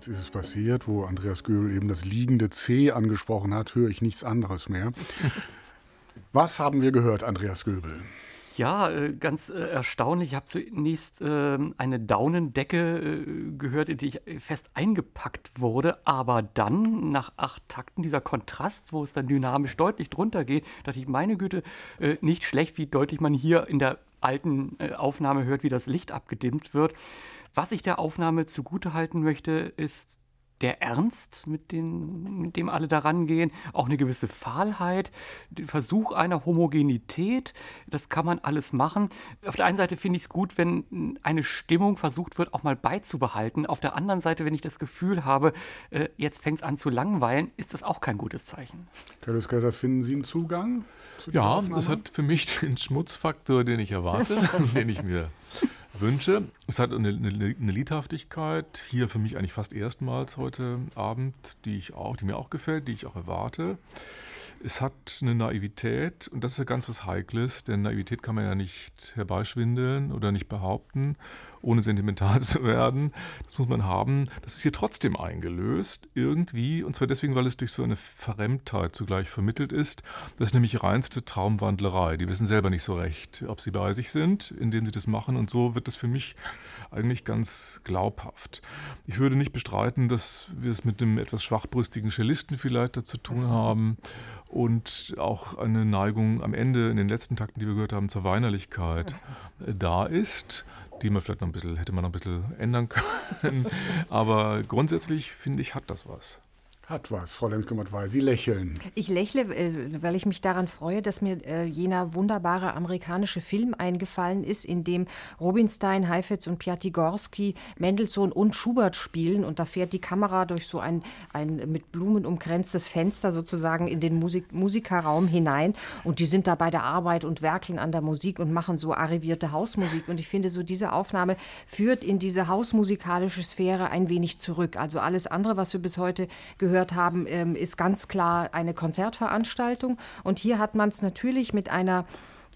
Jetzt ist es passiert, wo Andreas Göbel eben das liegende C angesprochen hat, höre ich nichts anderes mehr. [LAUGHS] Was haben wir gehört, Andreas Göbel? Ja, äh, ganz äh, erstaunlich. Ich habe zunächst ähm, eine Daunendecke äh, gehört, in die ich fest eingepackt wurde. Aber dann, nach acht Takten, dieser Kontrast, wo es dann dynamisch deutlich drunter geht, dachte ich, meine Güte, nicht schlecht, wie deutlich man hier in der alten Aufnahme hört, wie das Licht abgedimmt wird. Was ich der Aufnahme zugutehalten möchte, ist der Ernst, mit, den, mit dem alle daran gehen, auch eine gewisse Fahlheit, der Versuch einer Homogenität, das kann man alles machen. Auf der einen Seite finde ich es gut, wenn eine Stimmung versucht wird, auch mal beizubehalten. Auf der anderen Seite, wenn ich das Gefühl habe, äh, jetzt fängt es an zu langweilen, ist das auch kein gutes Zeichen. Carlos Kaiser, finden Sie einen Zugang? ja, Aufnahme? das hat für mich den Schmutzfaktor, den ich erwarte, [LAUGHS] den ich mir wünsche. Es hat eine, eine, eine, Liedhaftigkeit, hier für mich eigentlich fast erstmals heute Abend, die ich auch, die mir auch gefällt, die ich auch erwarte. Es hat eine Naivität und das ist ja ganz was Heikles, denn Naivität kann man ja nicht herbeischwindeln oder nicht behaupten ohne sentimental [LAUGHS] zu werden. Das muss man haben. Das ist hier trotzdem eingelöst, irgendwie. Und zwar deswegen, weil es durch so eine Verremmtheit zugleich vermittelt ist. Das ist nämlich reinste Traumwandlerei. Die wissen selber nicht so recht, ob sie bei sich sind, indem sie das machen. Und so wird das für mich eigentlich ganz glaubhaft. Ich würde nicht bestreiten, dass wir es mit dem etwas schwachbrüstigen Cellisten vielleicht dazu tun haben und auch eine Neigung am Ende in den letzten Takten, die wir gehört haben, zur Weinerlichkeit da ist die man vielleicht noch ein bisschen, hätte man noch ein bisschen ändern [LAUGHS] können. Aber grundsätzlich finde ich, hat das was. Hat was, Frau Lemke-Matwei. Sie lächeln. Ich lächle, äh, weil ich mich daran freue, dass mir äh, jener wunderbare amerikanische Film eingefallen ist, in dem Rubinstein, Heifetz und Piatigorsky Mendelssohn und Schubert spielen. Und da fährt die Kamera durch so ein, ein mit Blumen umgrenztes Fenster sozusagen in den Musik Musikerraum hinein. Und die sind da bei der Arbeit und werkeln an der Musik und machen so arrivierte Hausmusik. Und ich finde, so diese Aufnahme führt in diese hausmusikalische Sphäre ein wenig zurück. Also alles andere, was wir bis heute gehört gehört haben, ähm, ist ganz klar eine Konzertveranstaltung. Und hier hat man es natürlich mit einer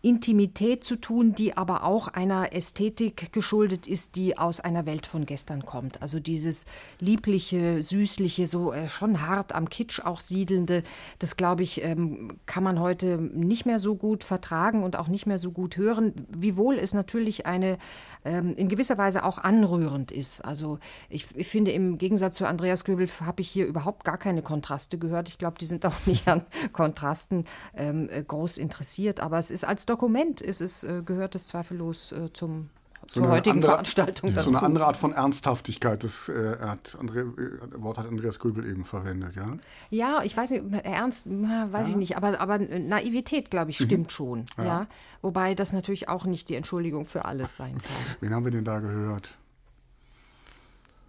Intimität zu tun, die aber auch einer Ästhetik geschuldet ist, die aus einer Welt von gestern kommt. Also dieses liebliche, süßliche, so äh, schon hart am Kitsch auch siedelnde, das glaube ich, ähm, kann man heute nicht mehr so gut vertragen und auch nicht mehr so gut hören, wiewohl es natürlich eine ähm, in gewisser Weise auch anrührend ist. Also ich, ich finde, im Gegensatz zu Andreas Göbel habe ich hier überhaupt gar keine Kontraste gehört. Ich glaube, die sind auch [LAUGHS] nicht an Kontrasten ähm, äh, groß interessiert, aber es ist als Dokument ist es, äh, gehört es zweifellos äh, zum zur heutigen andere, Veranstaltung dazu. So eine andere Art von Ernsthaftigkeit, das äh, hat Andre, äh, Wort hat Andreas Grübel eben verwendet, ja? Ja, ich weiß nicht, ernst, weiß ja. ich nicht, aber, aber Naivität, glaube ich, mhm. stimmt mhm. schon, ja. ja. Wobei das natürlich auch nicht die Entschuldigung für alles sein kann. Wen haben wir denn da gehört?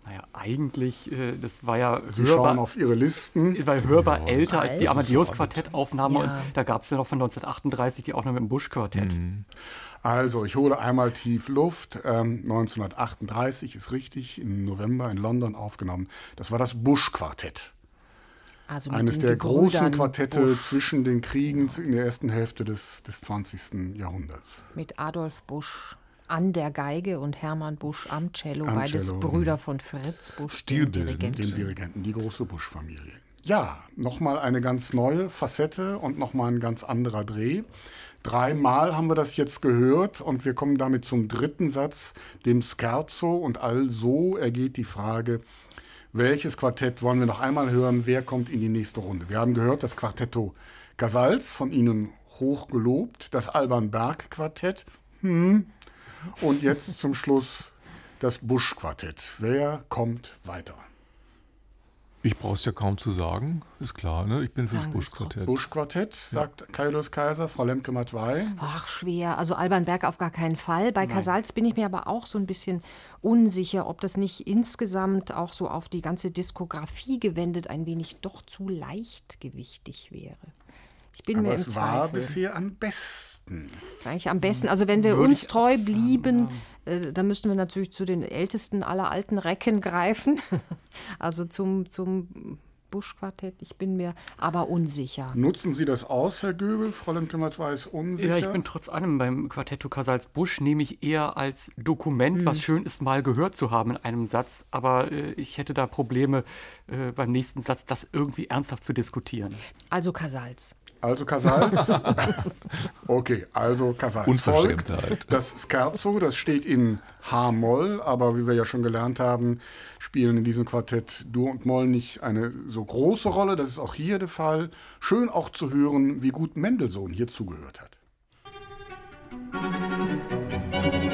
Naja, eigentlich, äh, das war ja Sie hörbar, schauen auf Ihre Listen. War hörbar ja, älter als die Amadeus-Quartettaufnahme ja. und da gab es ja noch von 1938 die Aufnahme im Busch-Quartett. Mhm. Also, ich hole einmal tief Luft. Ähm, 1938 ist richtig, im November in London aufgenommen. Das war das Busch-Quartett. Also Eines der großen Quartette Busch. zwischen den Kriegen in der ersten Hälfte des, des 20. Jahrhunderts. Mit Adolf Busch an der Geige und Hermann Busch am Cello, am beides Cello. Brüder von Fritz Busch, Stilbilden, dem Dirigenten. Dem Dirigenten, die große Busch-Familie. Ja, nochmal eine ganz neue Facette und nochmal ein ganz anderer Dreh. Dreimal haben wir das jetzt gehört und wir kommen damit zum dritten Satz, dem Scherzo. Und also ergeht die Frage, welches Quartett wollen wir noch einmal hören? Wer kommt in die nächste Runde? Wir haben gehört das Quartetto Casals, von Ihnen hoch gelobt, das Alban Berg Quartett. Hm, und jetzt zum Schluss das Busch-Quartett. Wer kommt weiter? Ich brauche es ja kaum zu sagen, ist klar, ne? Ich bin fürs Busch-Quartett. Busch-Quartett, sagt ja. Kaius Kaiser, Frau Lemke Matwei. Ach, schwer. Also Alban Berg auf gar keinen Fall. Bei Nein. Casals bin ich mir aber auch so ein bisschen unsicher, ob das nicht insgesamt auch so auf die ganze Diskografie gewendet ein wenig doch zu leichtgewichtig wäre. Ich bin Aber mir im es Zweifel. war bisher am besten. Eigentlich am besten. Also wenn wir Würde uns treu blieben, äh, dann müssten wir natürlich zu den ältesten aller alten Recken greifen. [LAUGHS] also zum, zum Buschquartett. Ich bin mir aber unsicher. Nutzen Sie das aus, Herr Göbel? Frau Lemkemert weiß unsicher. Ja, ich bin trotz allem beim Quartetto Casals Busch nehme ich eher als Dokument, hm. was schön ist, mal gehört zu haben in einem Satz. Aber äh, ich hätte da Probleme äh, beim nächsten Satz, das irgendwie ernsthaft zu diskutieren. Also Casals. Also Casals. [LAUGHS] okay, also Casals. Unverschämtheit. Das Scherzo, das steht in H-Moll, aber wie wir ja schon gelernt haben, spielen in diesem Quartett Dur und Moll nicht eine so große Rolle. Das ist auch hier der Fall. Schön auch zu hören, wie gut Mendelssohn hier zugehört hat. Musik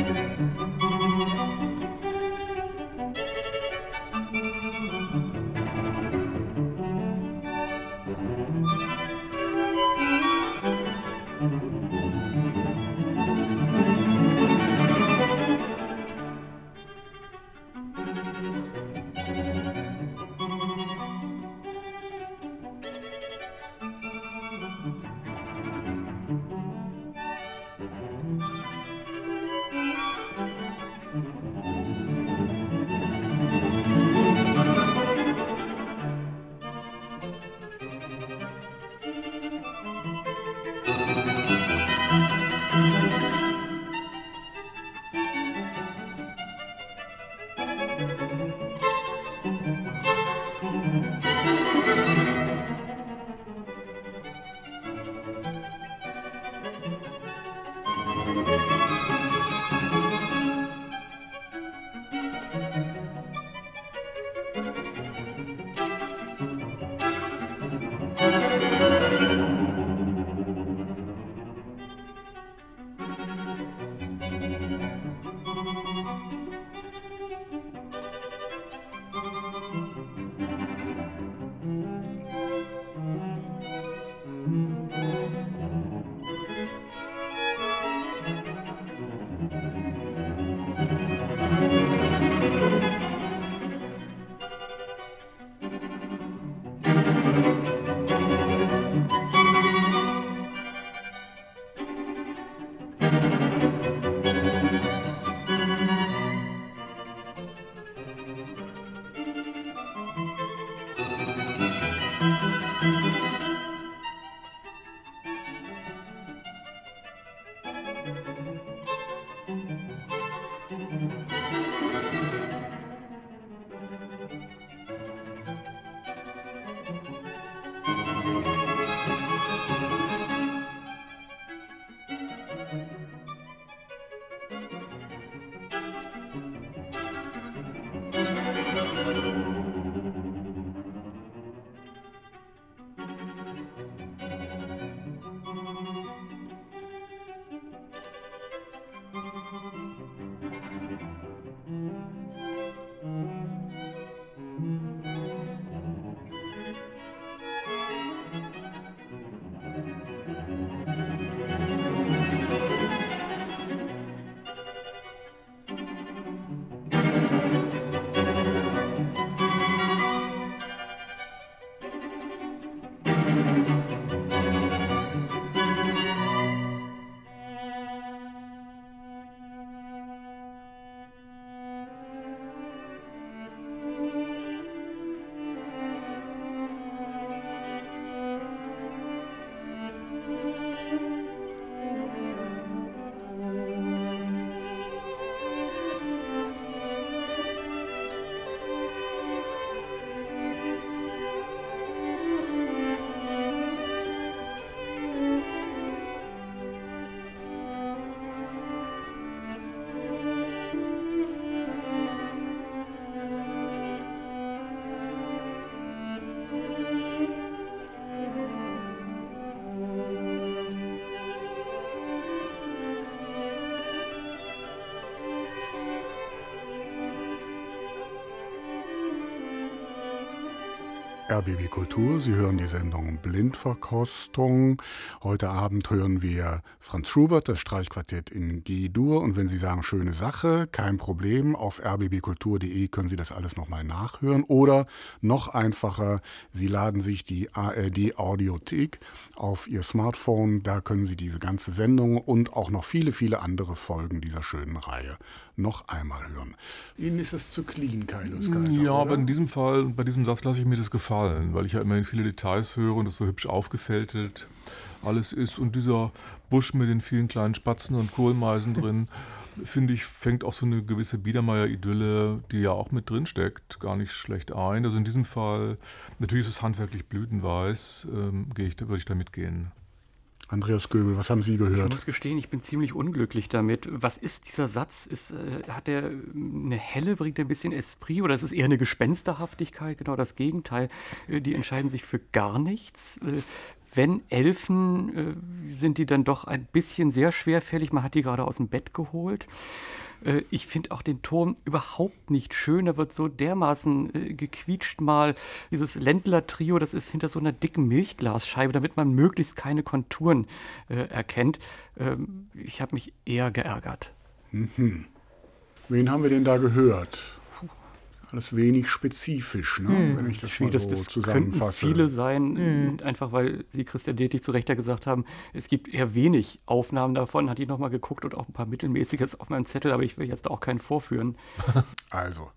RBB Kultur. Sie hören die Sendung Blindverkostung. Heute Abend hören wir Franz Schubert, das Streichquartett in G-Dur. Und wenn Sie sagen, schöne Sache, kein Problem. Auf rbbkultur.de können Sie das alles nochmal nachhören. Oder noch einfacher, Sie laden sich die ARD Audiothek auf Ihr Smartphone. Da können Sie diese ganze Sendung und auch noch viele, viele andere Folgen dieser schönen Reihe noch einmal hören. Ihnen ist es zu clean, Kailus Kaiser. Ja, oder? aber in diesem Fall, bei diesem Satz lasse ich mir das gefallen, weil ich ja immerhin viele Details höre und es so hübsch aufgefältelt alles ist. Und dieser Busch mit den vielen kleinen Spatzen und Kohlmeisen [LAUGHS] drin, finde ich, fängt auch so eine gewisse Biedermeier-Idylle, die ja auch mit drin steckt, gar nicht schlecht ein. Also in diesem Fall, natürlich ist es handwerklich blütenweiß, ähm, ich, würde ich da mitgehen. Andreas Göbel, was haben Sie gehört? Ich muss gestehen, ich bin ziemlich unglücklich damit. Was ist dieser Satz? Ist, äh, hat er eine helle, bringt er ein bisschen Esprit oder ist es eher eine Gespensterhaftigkeit? Genau das Gegenteil. Äh, die entscheiden sich für gar nichts. Äh, wenn Elfen äh, sind die dann doch ein bisschen sehr schwerfällig. Man hat die gerade aus dem Bett geholt. Äh, ich finde auch den Ton überhaupt nicht schön. Da wird so dermaßen äh, gequietscht mal. Dieses Ländler-Trio, das ist hinter so einer dicken Milchglasscheibe, damit man möglichst keine Konturen äh, erkennt. Ähm, ich habe mich eher geärgert. Mhm. Wen haben wir denn da gehört? Alles wenig spezifisch, ne? Hm. wenn ich das mal so das zusammenfasse. viele sein, hm. einfach weil Sie, Christian Detig, zu Recht gesagt haben, es gibt eher wenig Aufnahmen davon. Hat ich nochmal geguckt und auch ein paar mittelmäßiges auf meinem Zettel, aber ich will jetzt auch keinen vorführen. [LAUGHS] Also,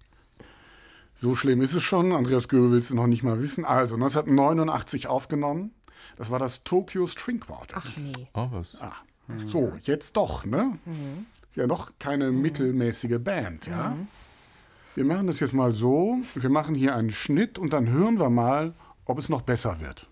so schlimm ist es schon. Andreas Göbel will es noch nicht mal wissen. Also, 1989 aufgenommen. Das war das Tokyo String Quartet. Ach nee. Oh, was? Ah. Mhm. So, jetzt doch, ne? Mhm. Ist ja noch keine mhm. mittelmäßige Band, ja? Wir machen das jetzt mal so. Wir machen hier einen Schnitt und dann hören wir mal, ob es noch besser wird.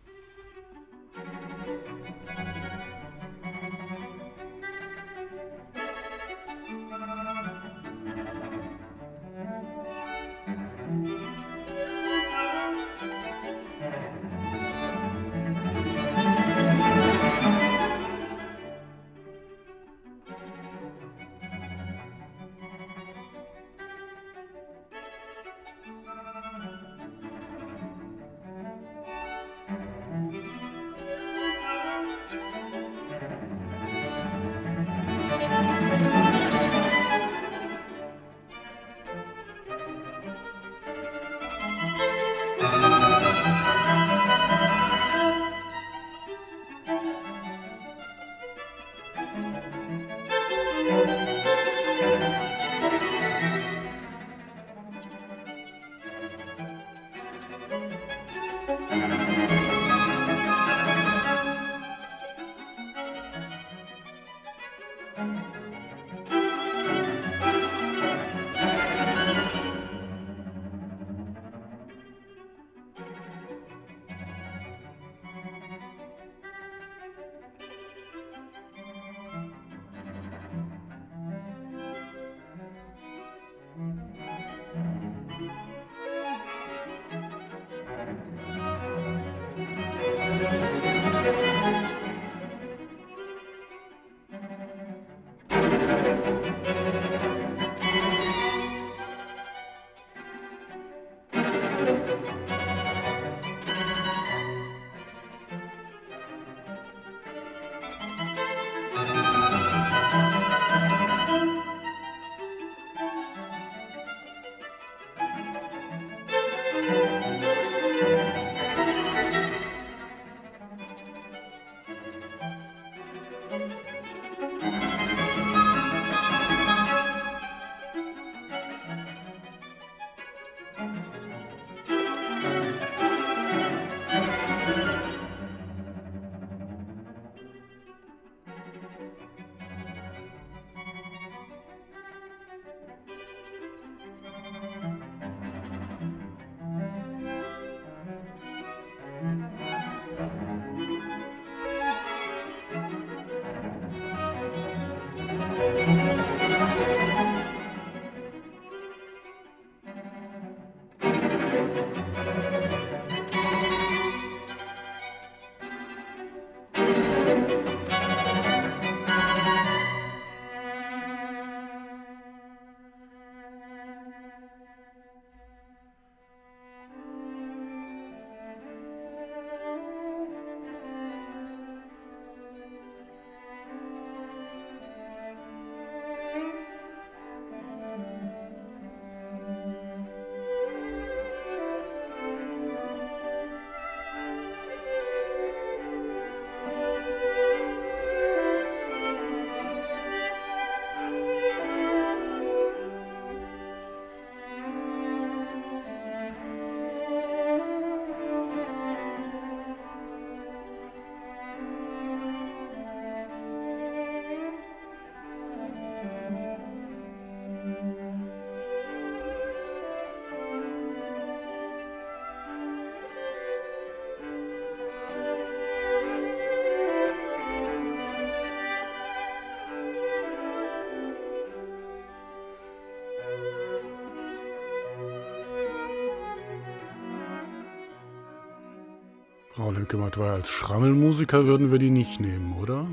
Frau Lemke-Matwei, als Schrammelmusiker würden wir die nicht nehmen, oder?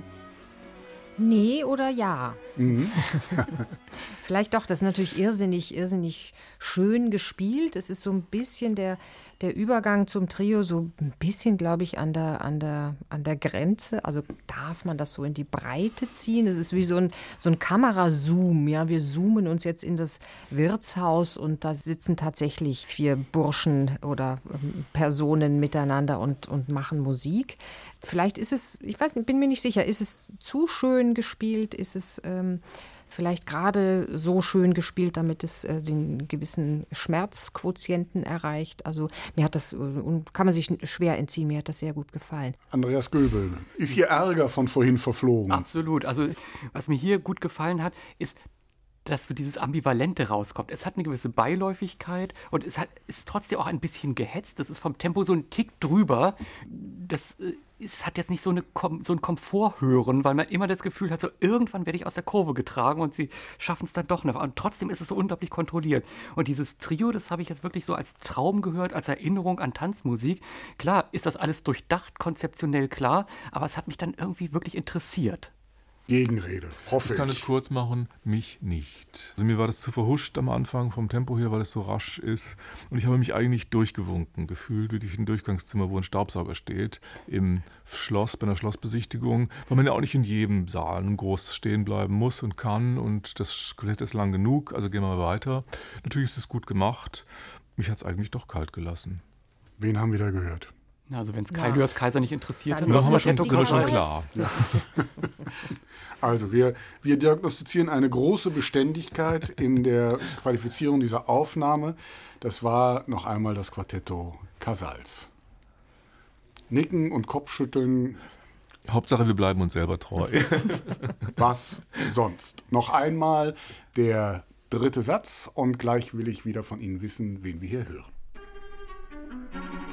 Nee oder ja. Mhm. [LAUGHS] Vielleicht doch, das ist natürlich irrsinnig, irrsinnig schön gespielt. Es ist so ein bisschen der, der Übergang zum Trio, so ein bisschen, glaube ich, an der, an, der, an der Grenze. Also darf man das so in die Breite ziehen? Es ist wie so ein, so ein Kamerazoom. Ja? Wir zoomen uns jetzt in das Wirtshaus und da sitzen tatsächlich vier Burschen oder ähm, Personen miteinander und, und machen Musik. Vielleicht ist es, ich weiß bin mir nicht sicher, ist es zu schön gespielt? Ist es ähm, vielleicht gerade so schön gespielt, damit es äh, den gewissen Schmerzquotienten erreicht? Also mir hat das, äh, und kann man sich schwer entziehen, mir hat das sehr gut gefallen. Andreas Göbel, ist hier Ärger von vorhin verflogen? Absolut. Also was mir hier gut gefallen hat, ist, dass so dieses Ambivalente rauskommt. Es hat eine gewisse Beiläufigkeit und es hat, ist trotzdem auch ein bisschen gehetzt. Das ist vom Tempo so ein Tick drüber. Das äh, es hat jetzt nicht so, eine, so ein Komforthören, weil man immer das Gefühl hat, so irgendwann werde ich aus der Kurve getragen und sie schaffen es dann doch noch. Und trotzdem ist es so unglaublich kontrolliert. Und dieses Trio, das habe ich jetzt wirklich so als Traum gehört, als Erinnerung an Tanzmusik. Klar, ist das alles durchdacht, konzeptionell klar, aber es hat mich dann irgendwie wirklich interessiert. Gegenrede, hoffe ich. Ich kann es kurz machen, mich nicht. Also mir war das zu verhuscht am Anfang vom Tempo her, weil es so rasch ist. Und ich habe mich eigentlich durchgewunken, gefühlt wie durch ein Durchgangszimmer, wo ein Staubsauger steht, im Schloss, bei einer Schlossbesichtigung, weil man ja auch nicht in jedem Saal groß stehen bleiben muss und kann. Und das Skelett ist lang genug, also gehen wir mal weiter. Natürlich ist es gut gemacht. Mich hat es eigentlich doch kalt gelassen. Wen haben wir da gehört? Also wenn es ja. Kai Kaiser nicht interessiert, dann, dann haben wir schon, schon klar. Ja. [LAUGHS] Also wir, wir diagnostizieren eine große Beständigkeit in der Qualifizierung dieser Aufnahme. Das war noch einmal das Quartetto Casals. Nicken und Kopfschütteln. Hauptsache, wir bleiben uns selber treu. [LAUGHS] Was sonst? Noch einmal der dritte Satz und gleich will ich wieder von Ihnen wissen, wen wir hier hören.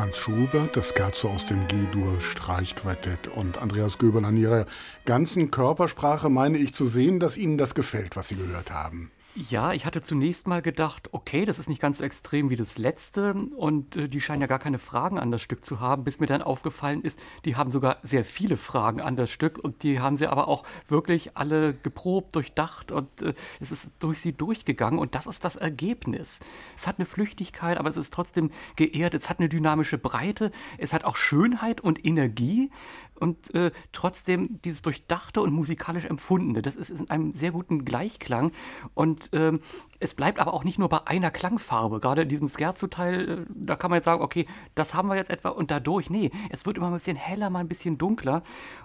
Franz Schubert, das Scherzo aus dem G-Dur Streichquartett und Andreas Göbel an ihrer ganzen Körpersprache meine ich zu sehen, dass Ihnen das gefällt, was Sie gehört haben. Ja, ich hatte zunächst mal gedacht, okay, das ist nicht ganz so extrem wie das letzte und äh, die scheinen ja gar keine Fragen an das Stück zu haben, bis mir dann aufgefallen ist, die haben sogar sehr viele Fragen an das Stück und die haben sie aber auch wirklich alle geprobt, durchdacht und äh, es ist durch sie durchgegangen und das ist das Ergebnis. Es hat eine Flüchtigkeit, aber es ist trotzdem geehrt, es hat eine dynamische Breite, es hat auch Schönheit und Energie und äh, trotzdem dieses durchdachte und musikalisch empfundene. Das ist in einem sehr guten Gleichklang und ähm, es bleibt aber auch nicht nur bei einer Klangfarbe. Gerade in diesem Scherzo-Teil, äh, da kann man jetzt sagen, okay, das haben wir jetzt etwa und dadurch, nee, es wird immer ein bisschen heller, mal ein bisschen dunkler.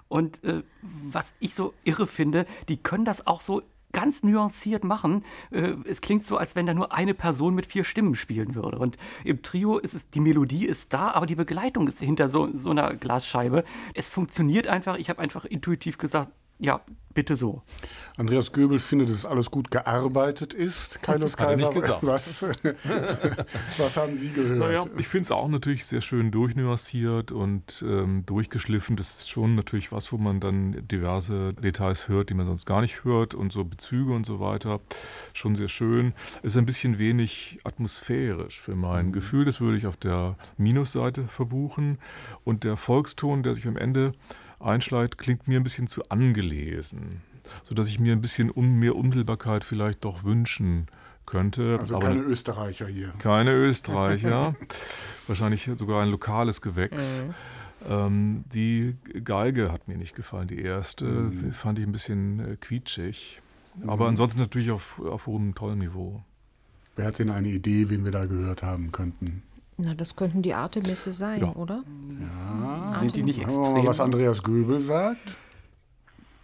Und äh, was ich so irre finde, die können das auch so ganz nuanciert machen. Äh, es klingt so, als wenn da nur eine Person mit vier Stimmen spielen würde. Und im Trio ist es, die Melodie ist da, aber die Begleitung ist hinter so, so einer Glasscheibe. Es funktioniert einfach. Ich habe einfach intuitiv gesagt, ja, bitte so. Andreas Göbel findet, dass alles gut gearbeitet ist. Kailos Kaiser, was, [LAUGHS] was haben Sie gehört? Naja, ich finde es auch natürlich sehr schön durchnuanciert und ähm, durchgeschliffen. Das ist schon natürlich was, wo man dann diverse Details hört, die man sonst gar nicht hört und so Bezüge und so weiter. Schon sehr schön. Ist ein bisschen wenig atmosphärisch für mein mhm. Gefühl. Das würde ich auf der Minusseite verbuchen. Und der Volkston, der sich am Ende einschleicht, klingt mir ein bisschen zu angelesen, sodass ich mir ein bisschen mehr Unmittelbarkeit vielleicht doch wünschen könnte. Also Aber keine Österreicher hier. Keine [LAUGHS] Österreicher. [LAUGHS] Wahrscheinlich sogar ein lokales Gewächs. Mhm. Ähm, die Geige hat mir nicht gefallen, die erste. Mhm. Fand ich ein bisschen äh, quietschig. Mhm. Aber ansonsten natürlich auf, auf hohem tollen Niveau. Wer hat denn eine Idee, wen wir da gehört haben könnten? Na, das könnten die Artemisse sein, ja. oder? Ja. Sind die nicht extrem? Was Andreas Göbel sagt?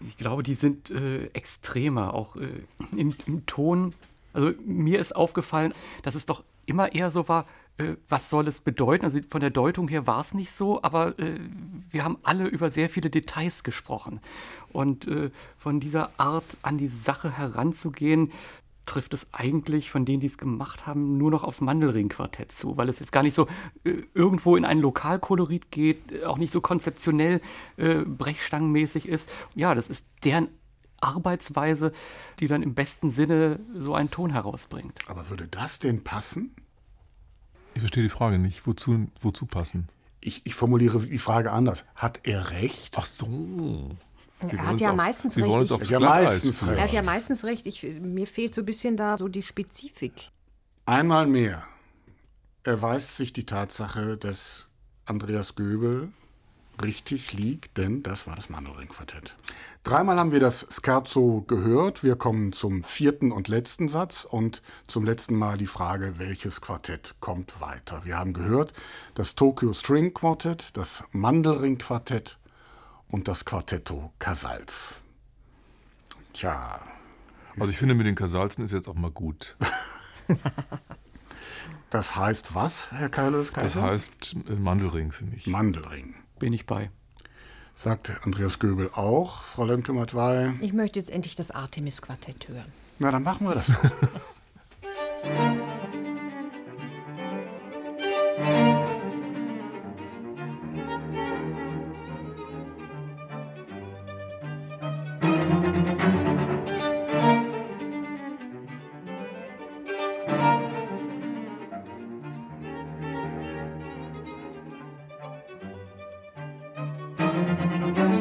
Ich glaube, die sind äh, extremer, auch äh, im, im, Ton. Also mir ist aufgefallen, dass es doch immer eher so war, äh, was soll es bedeuten? Also von der Deutung her war es nicht so, aber äh, wir haben alle über sehr viele Details gesprochen. Und äh, von dieser Art an die Sache heranzugehen, trifft es eigentlich von denen, die es gemacht haben, nur noch aufs Mandelring-Quartett zu, weil es jetzt gar nicht so äh, irgendwo in ein Lokalkolorit geht, äh, auch nicht so konzeptionell äh, brechstangenmäßig ist. Ja, das ist deren Arbeitsweise, die dann im besten Sinne so einen Ton herausbringt. Aber würde das denn passen? Ich verstehe die Frage nicht. Wozu, wozu passen? Ich, ich formuliere die Frage anders. Hat er recht? Ach so. Er hat ja auf, meistens recht. Ich, ja meistens recht. Er hat ja meistens recht. Ich, mir fehlt so ein bisschen da so die Spezifik. Einmal mehr erweist sich die Tatsache, dass Andreas Göbel richtig liegt, denn das war das Mandelring-Quartett. Dreimal haben wir das Scherzo gehört. Wir kommen zum vierten und letzten Satz und zum letzten Mal die Frage, welches Quartett kommt weiter. Wir haben gehört das Tokyo String Quartett, das Mandelring Quartett und das Quartetto Casals. Tja. Also ich finde, mit den Casalsen ist jetzt auch mal gut. [LAUGHS] das heißt was, Herr Kailos Das heißt äh, Mandelring für mich. Mandelring. Bin ich bei. Sagt Andreas Göbel auch. Frau Lemke-Matwei. Ich möchte jetzt endlich das Artemis-Quartett hören. Na, dann machen wir das [LAUGHS] doch.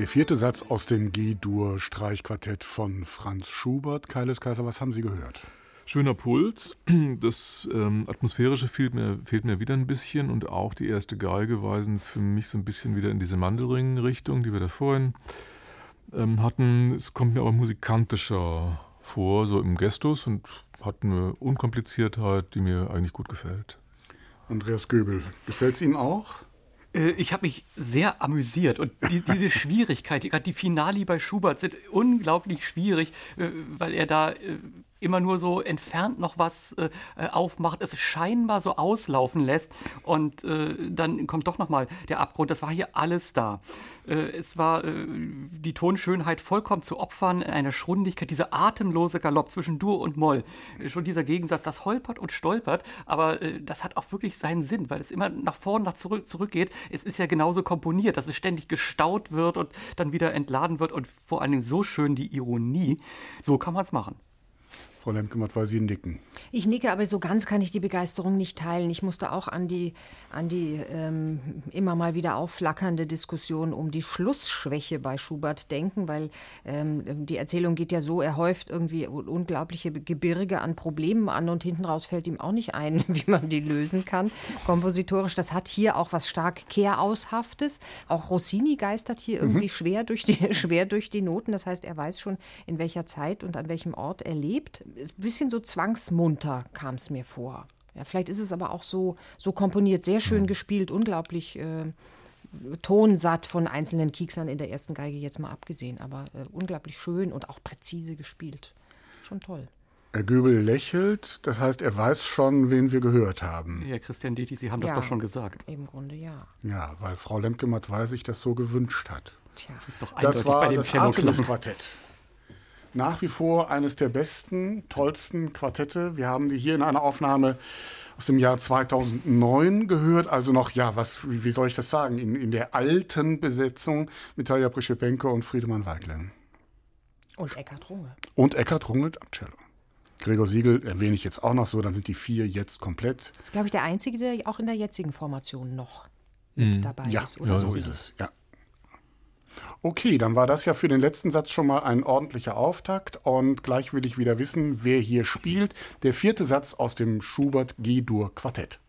Der vierte Satz aus dem G-Dur-Streichquartett von Franz Schubert. Keiles Kaiser, was haben Sie gehört? Schöner Puls. Das ähm, Atmosphärische fehlt mir, fehlt mir wieder ein bisschen und auch die erste Geige weisen für mich so ein bisschen wieder in diese Mandelring-Richtung, die wir da vorhin ähm, hatten. Es kommt mir aber musikantischer vor, so im Gestus und hat eine Unkompliziertheit, die mir eigentlich gut gefällt. Andreas Göbel, gefällt es Ihnen auch? Äh, ich habe mich sehr amüsiert und die, diese [LAUGHS] Schwierigkeit, gerade die Finali bei Schubert sind unglaublich schwierig, äh, weil er da äh, immer nur so entfernt noch was äh, äh, aufmacht, es scheinbar so auslaufen lässt und äh, dann kommt doch noch mal der Abgrund. Das war hier alles da. Äh, es war äh, die Tonschönheit vollkommen zu opfern, eine Schrundigkeit, dieser atemlose Galopp zwischen Dur und Moll. Äh, schon dieser Gegensatz, das holpert und stolpert, aber das hat auch wirklich seinen Sinn, weil es immer nach vorne, nach zurück, zurückgeht. Es ist ja genauso komponiert, dass es ständig gestaut wird und dann wieder entladen wird und vor allen Dingen so schön die Ironie. So kann man es machen. Frau Lemke-Matt, weil Sie nicken. Ich nicke, aber so ganz kann ich die Begeisterung nicht teilen. Ich musste auch an die, an die ähm, immer mal wieder aufflackernde Diskussion um die Schlussschwäche bei Schubert denken, weil ähm, die Erzählung geht ja so, er häuft irgendwie unglaubliche Gebirge an Problemen an und hinten raus fällt ihm auch nicht ein, [LAUGHS] wie man die lösen kann. Kompositorisch, das hat hier auch was stark Kehraushaftes. Auch Rossini geistert hier irgendwie mhm. schwer, durch die, [LAUGHS] schwer durch die Noten. Das heißt, er weiß schon, in welcher Zeit und an welchem Ort er lebt ein bisschen so zwangsmunter kam es mir vor. Ja, vielleicht ist es aber auch so, so komponiert, sehr schön mhm. gespielt, unglaublich äh, tonsatt von einzelnen Kieksern in der ersten Geige jetzt mal abgesehen, aber äh, unglaublich schön und auch präzise gespielt. Schon toll. Herr Göbel lächelt, das heißt, er weiß schon, wen wir gehört haben. Ja, Christian Deti, Sie haben ja, das doch schon gesagt. Im Grunde ja. Ja, weil Frau Lemke-Matt weiß ich das so gewünscht hat. Tja, das, ist doch das war das Artemis-Quartett nach wie vor eines der besten, tollsten Quartette. Wir haben die hier in einer Aufnahme aus dem Jahr 2009 gehört, also noch, ja, was, wie soll ich das sagen, in, in der alten Besetzung mit Talia Prischepenko und Friedemann Weiglen. Und Eckhard Runge. Und Eckhard Runge am Cello. Gregor Siegel erwähne ich jetzt auch noch so, dann sind die vier jetzt komplett. Das ist, glaube ich, der einzige, der auch in der jetzigen Formation noch mit mhm. dabei ja, ist. Oder ja, so ist es, ja. Okay, dann war das ja für den letzten Satz schon mal ein ordentlicher Auftakt und gleich will ich wieder wissen, wer hier spielt. Der vierte Satz aus dem Schubert G-Dur Quartett.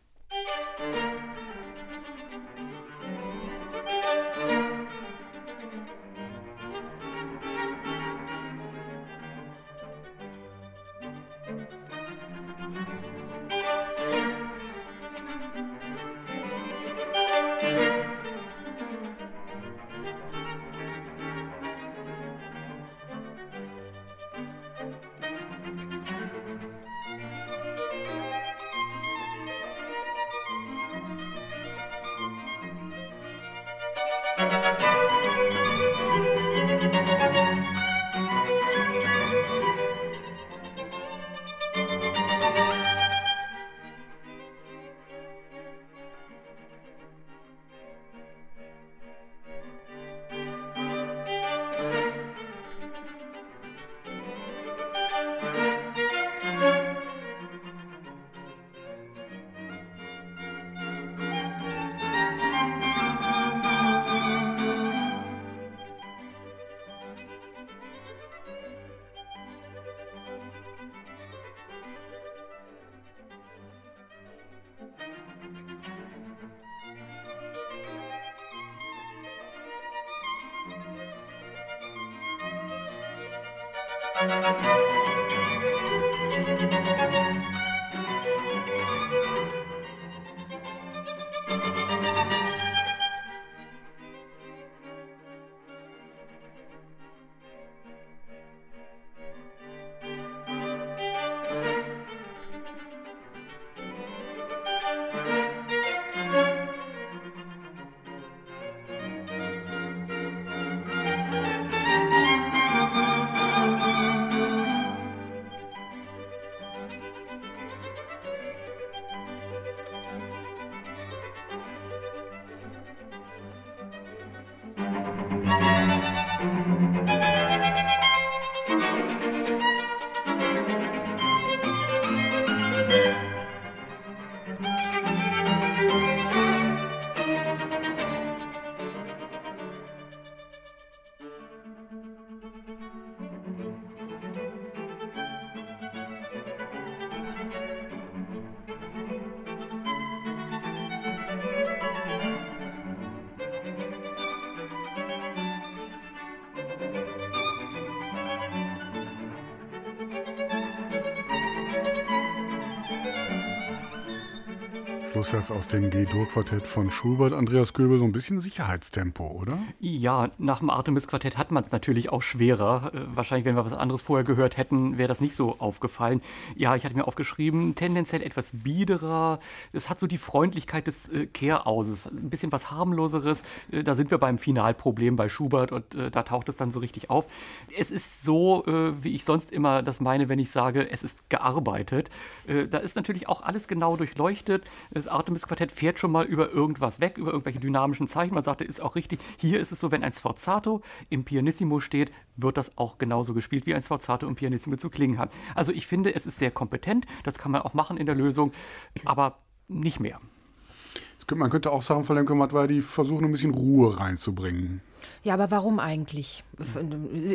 Schlusssatz aus dem G-Dur-Quartett von Schubert. Andreas Göbel, so ein bisschen Sicherheitstempo, oder? Ja, nach dem Artemis-Quartett hat man es natürlich auch schwerer. Äh, wahrscheinlich, wenn wir was anderes vorher gehört hätten, wäre das nicht so aufgefallen. Ja, ich hatte mir aufgeschrieben, tendenziell etwas biederer. Es hat so die Freundlichkeit des äh, Kehrauses. Ein bisschen was harmloseres. Äh, da sind wir beim Finalproblem bei Schubert und da taucht es dann so richtig auf. Es ist so, wie ich sonst immer das meine, wenn ich sage, es ist gearbeitet. Da ist natürlich auch alles genau durchleuchtet das Artemis-Quartett fährt schon mal über irgendwas weg, über irgendwelche dynamischen Zeichen. Man sagte, ist auch richtig. Hier ist es so, wenn ein Sforzato im Pianissimo steht, wird das auch genauso gespielt, wie ein Sforzato im Pianissimo zu klingen hat. Also ich finde, es ist sehr kompetent. Das kann man auch machen in der Lösung, aber nicht mehr. Man könnte auch sagen, Frau Lemke-Matt, die versuchen ein bisschen Ruhe reinzubringen. Ja, aber warum eigentlich?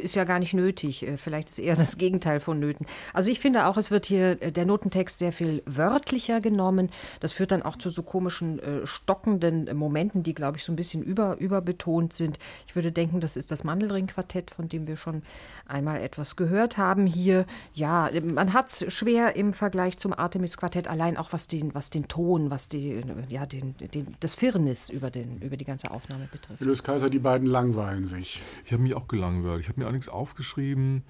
Ist ja gar nicht nötig. Äh, vielleicht ist eher das [LAUGHS] Gegenteil von nöten. Also ich finde auch, es wird hier äh, der Notentext sehr viel wörtlicher genommen. Das führt dann auch zu so komischen äh, stockenden Momenten, die, glaube ich, so ein bisschen über, überbetont sind. Ich würde denken, das ist das Mandelring-Quartett, von dem wir schon einmal etwas gehört haben hier. Ja, man hat es schwer im Vergleich zum Artemis-Quartett, allein auch was den, was den Ton, was die, ja, den, den, das Firnis über, den, über die ganze Aufnahme betrifft. Julius Kaiser, die beiden langweilen sich. Ich habe mich auch gelangweilt. Ich habe mir auch nichts aufgeschrieben.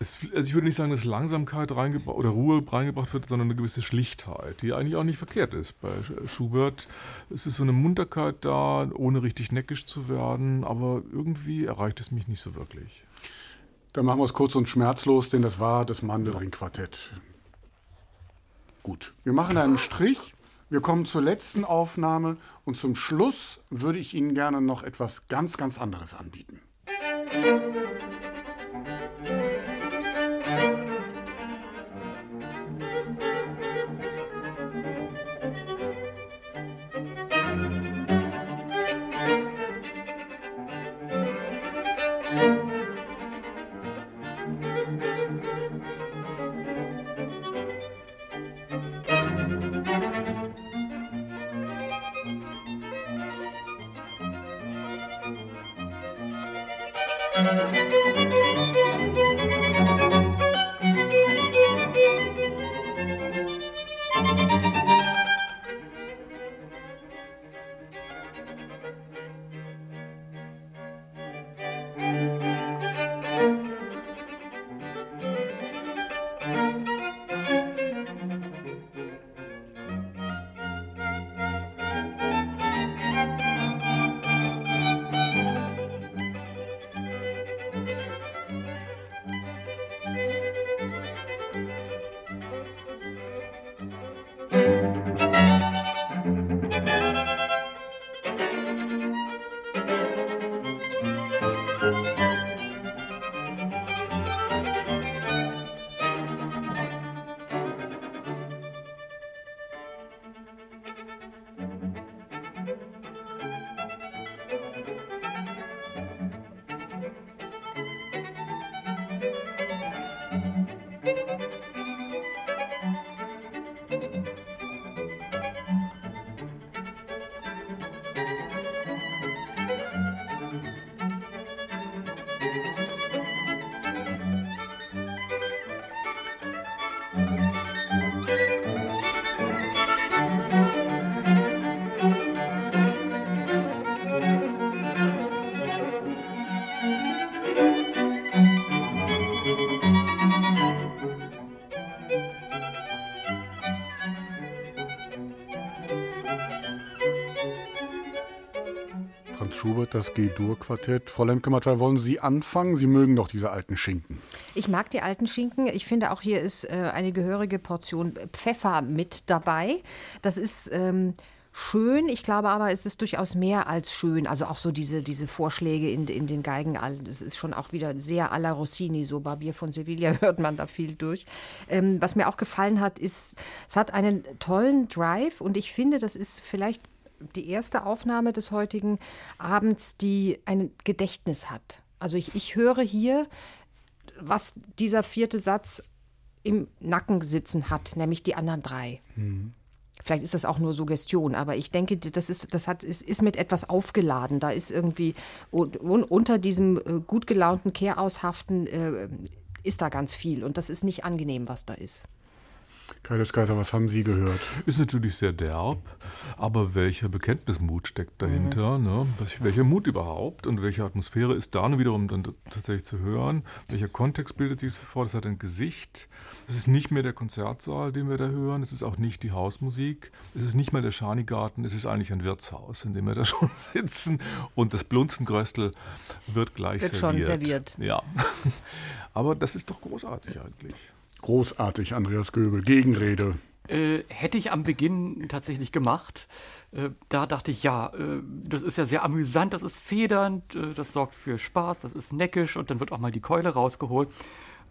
Es, also ich würde nicht sagen, dass Langsamkeit oder Ruhe reingebracht wird, sondern eine gewisse Schlichtheit, die eigentlich auch nicht verkehrt ist. Bei Schubert es ist so eine Munterkeit da, ohne richtig neckisch zu werden, aber irgendwie erreicht es mich nicht so wirklich. Dann machen wir es kurz und schmerzlos, denn das war das Mandelring-Quartett. Gut, wir machen einen Strich. Wir kommen zur letzten Aufnahme und zum Schluss würde ich Ihnen gerne noch etwas ganz, ganz anderes anbieten. Musik Das G-Dur-Quartett. Frau Lemke-Mattei, wollen Sie anfangen? Sie mögen doch diese alten Schinken. Ich mag die alten Schinken. Ich finde auch hier ist äh, eine gehörige Portion Pfeffer mit dabei. Das ist. Ähm schön. Ich glaube aber, es ist durchaus mehr als schön. Also auch so diese, diese Vorschläge in, in den Geigen, das ist schon auch wieder sehr à la Rossini, so Barbier von Sevilla [LAUGHS] hört man da viel durch. Ähm, was mir auch gefallen hat, ist, es hat einen tollen Drive und ich finde, das ist vielleicht die erste Aufnahme des heutigen Abends, die ein Gedächtnis hat. Also ich, ich höre hier, was dieser vierte Satz im Nacken sitzen hat, nämlich die anderen drei. Mhm. Vielleicht ist das auch nur Suggestion, aber ich denke, das ist, das hat, ist, ist mit etwas aufgeladen. Da ist irgendwie unter diesem äh, gut gelaunten Kehraushaften äh, ist da ganz viel und das ist nicht angenehm, was da ist. Kaius Kaiser, was haben Sie gehört? Ist natürlich sehr derb, aber welcher Bekenntnismut steckt dahinter? Mhm. Ne? welcher Mut überhaupt und welche Atmosphäre ist da nun wiederum dann tatsächlich zu hören? Welcher Kontext bildet sich vor? Das hat ein Gesicht. Es ist nicht mehr der Konzertsaal, den wir da hören. Es ist auch nicht die Hausmusik. Es ist nicht mal der Schanigarten. Es ist eigentlich ein Wirtshaus, in dem wir da [LAUGHS] schon sitzen. Und das Blunzengröstel wird gleich wird serviert. schon serviert. Ja. [LAUGHS] Aber das ist doch großartig eigentlich. Großartig, Andreas Göbel. Gegenrede. Äh, hätte ich am Beginn tatsächlich gemacht. Äh, da dachte ich, ja, äh, das ist ja sehr amüsant, das ist federnd, äh, das sorgt für Spaß, das ist neckisch und dann wird auch mal die Keule rausgeholt.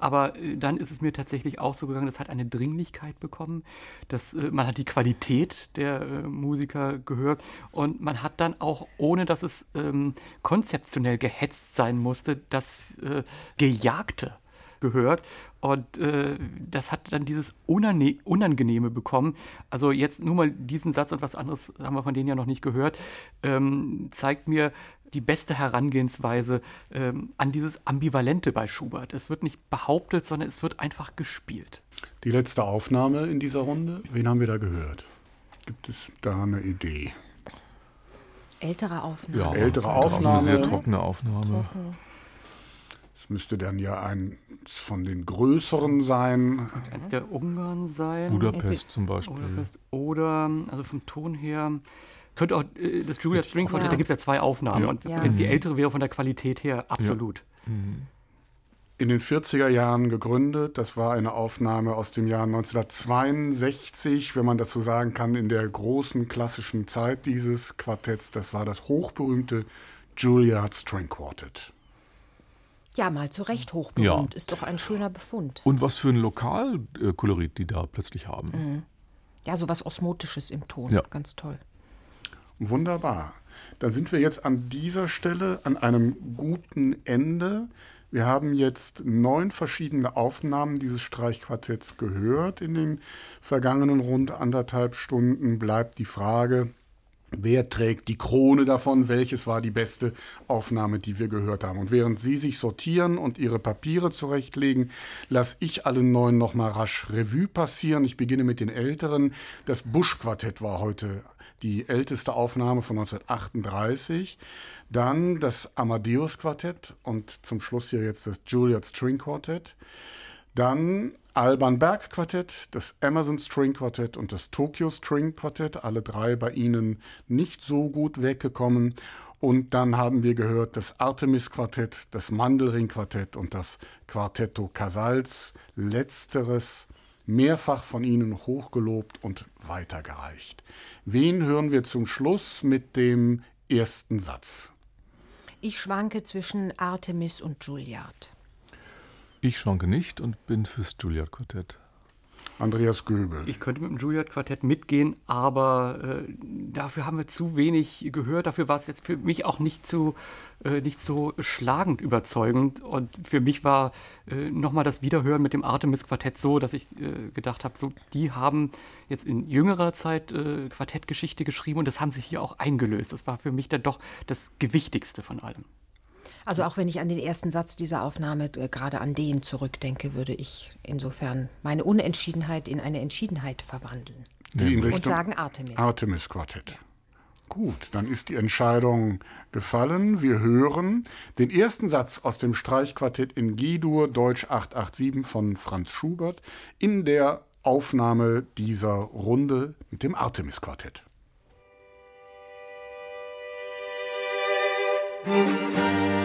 Aber dann ist es mir tatsächlich auch so gegangen, das hat eine Dringlichkeit bekommen. Das, äh, man hat die Qualität der Musiker gehört und man hat dann auch, ohne dass es ähm, konzeptionell gehetzt sein musste, das Gejagte gehört. Und äh, das hat dann dieses Unangenehme bekommen. Also jetzt nur mal diesen Satz und was anderes haben wir von denen ja noch nicht gehört, ähm, zeigt mir, die beste Herangehensweise ähm, an dieses Ambivalente bei Schubert. Es wird nicht behauptet, sondern es wird einfach gespielt. Die letzte Aufnahme in dieser Runde, wen haben wir da gehört? Gibt es da eine Idee? Ältere Aufnahme. Ja, ältere Aufnahme. Eine sehr trockene Aufnahme. Es müsste dann ja ein von den größeren sein. Eins der Ungarn sein. Budapest zum Beispiel. Budapest. Oder, also vom Ton her, könnte auch äh, das Julia String Quartet, ja. da gibt es ja zwei Aufnahmen. Ja. Und ja. wenn es die ältere wäre von der Qualität her, absolut. Mhm. In den 40er Jahren gegründet. Das war eine Aufnahme aus dem Jahr 1962, wenn man das so sagen kann, in der großen klassischen Zeit dieses Quartetts. Das war das hochberühmte Juilliard String Quartet. Ja, mal zu Recht hochberühmt. Ist doch ein schöner Befund. Und was für ein Lokalkolorit die da plötzlich haben. Mhm. Ja, so was Osmotisches im Ton. Ja. Ganz toll. Wunderbar. Dann sind wir jetzt an dieser Stelle an einem guten Ende. Wir haben jetzt neun verschiedene Aufnahmen dieses Streichquartetts gehört. In den vergangenen rund anderthalb Stunden bleibt die Frage, wer trägt die Krone davon, welches war die beste Aufnahme, die wir gehört haben. Und während Sie sich sortieren und Ihre Papiere zurechtlegen, lasse ich alle neun nochmal rasch Revue passieren. Ich beginne mit den älteren. Das Busch-Quartett war heute die älteste Aufnahme von 1938. Dann das Amadeus-Quartett und zum Schluss hier jetzt das Juilliard String Quartett. Dann Alban Berg Quartett, das Amazon String Quartett und das Tokyo String Quartett, alle drei bei Ihnen nicht so gut weggekommen. Und dann haben wir gehört das Artemis Quartett, das Mandelring Quartett und das Quartetto Casals. Letzteres mehrfach von Ihnen hochgelobt und weitergereicht. Wen hören wir zum Schluss mit dem ersten Satz? Ich schwanke zwischen Artemis und Juilliard. Ich schwanke nicht und bin fürs Juilliard-Quartett. Andreas Göbel. Ich könnte mit dem Juilliard-Quartett mitgehen, aber äh, dafür haben wir zu wenig gehört. Dafür war es jetzt für mich auch nicht, zu, äh, nicht so schlagend überzeugend. Und für mich war äh, nochmal das Wiederhören mit dem Artemis-Quartett so, dass ich äh, gedacht habe, so, die haben jetzt in jüngerer Zeit äh, Quartettgeschichte geschrieben und das haben sie hier auch eingelöst. Das war für mich dann doch das Gewichtigste von allem. Also auch wenn ich an den ersten Satz dieser Aufnahme äh, gerade an den zurückdenke, würde ich insofern meine Unentschiedenheit in eine Entschiedenheit verwandeln. Die in Richtung und sagen Artemis. Artemis Quartett. Gut, dann ist die Entscheidung gefallen. Wir hören den ersten Satz aus dem Streichquartett in G-Dur Deutsch 887 von Franz Schubert in der Aufnahme dieser Runde mit dem Artemis Quartett. Musik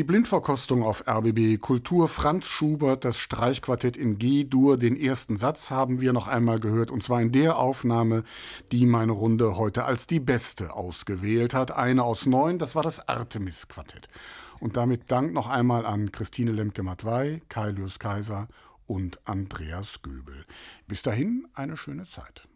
Die Blindverkostung auf RBB Kultur Franz Schubert, das Streichquartett in G-Dur, den ersten Satz haben wir noch einmal gehört und zwar in der Aufnahme, die meine Runde heute als die beste ausgewählt hat. Eine aus neun, das war das Artemis-Quartett. Und damit Dank noch einmal an Christine Lemke-Matwei, Kai Kaiser und Andreas Göbel. Bis dahin eine schöne Zeit.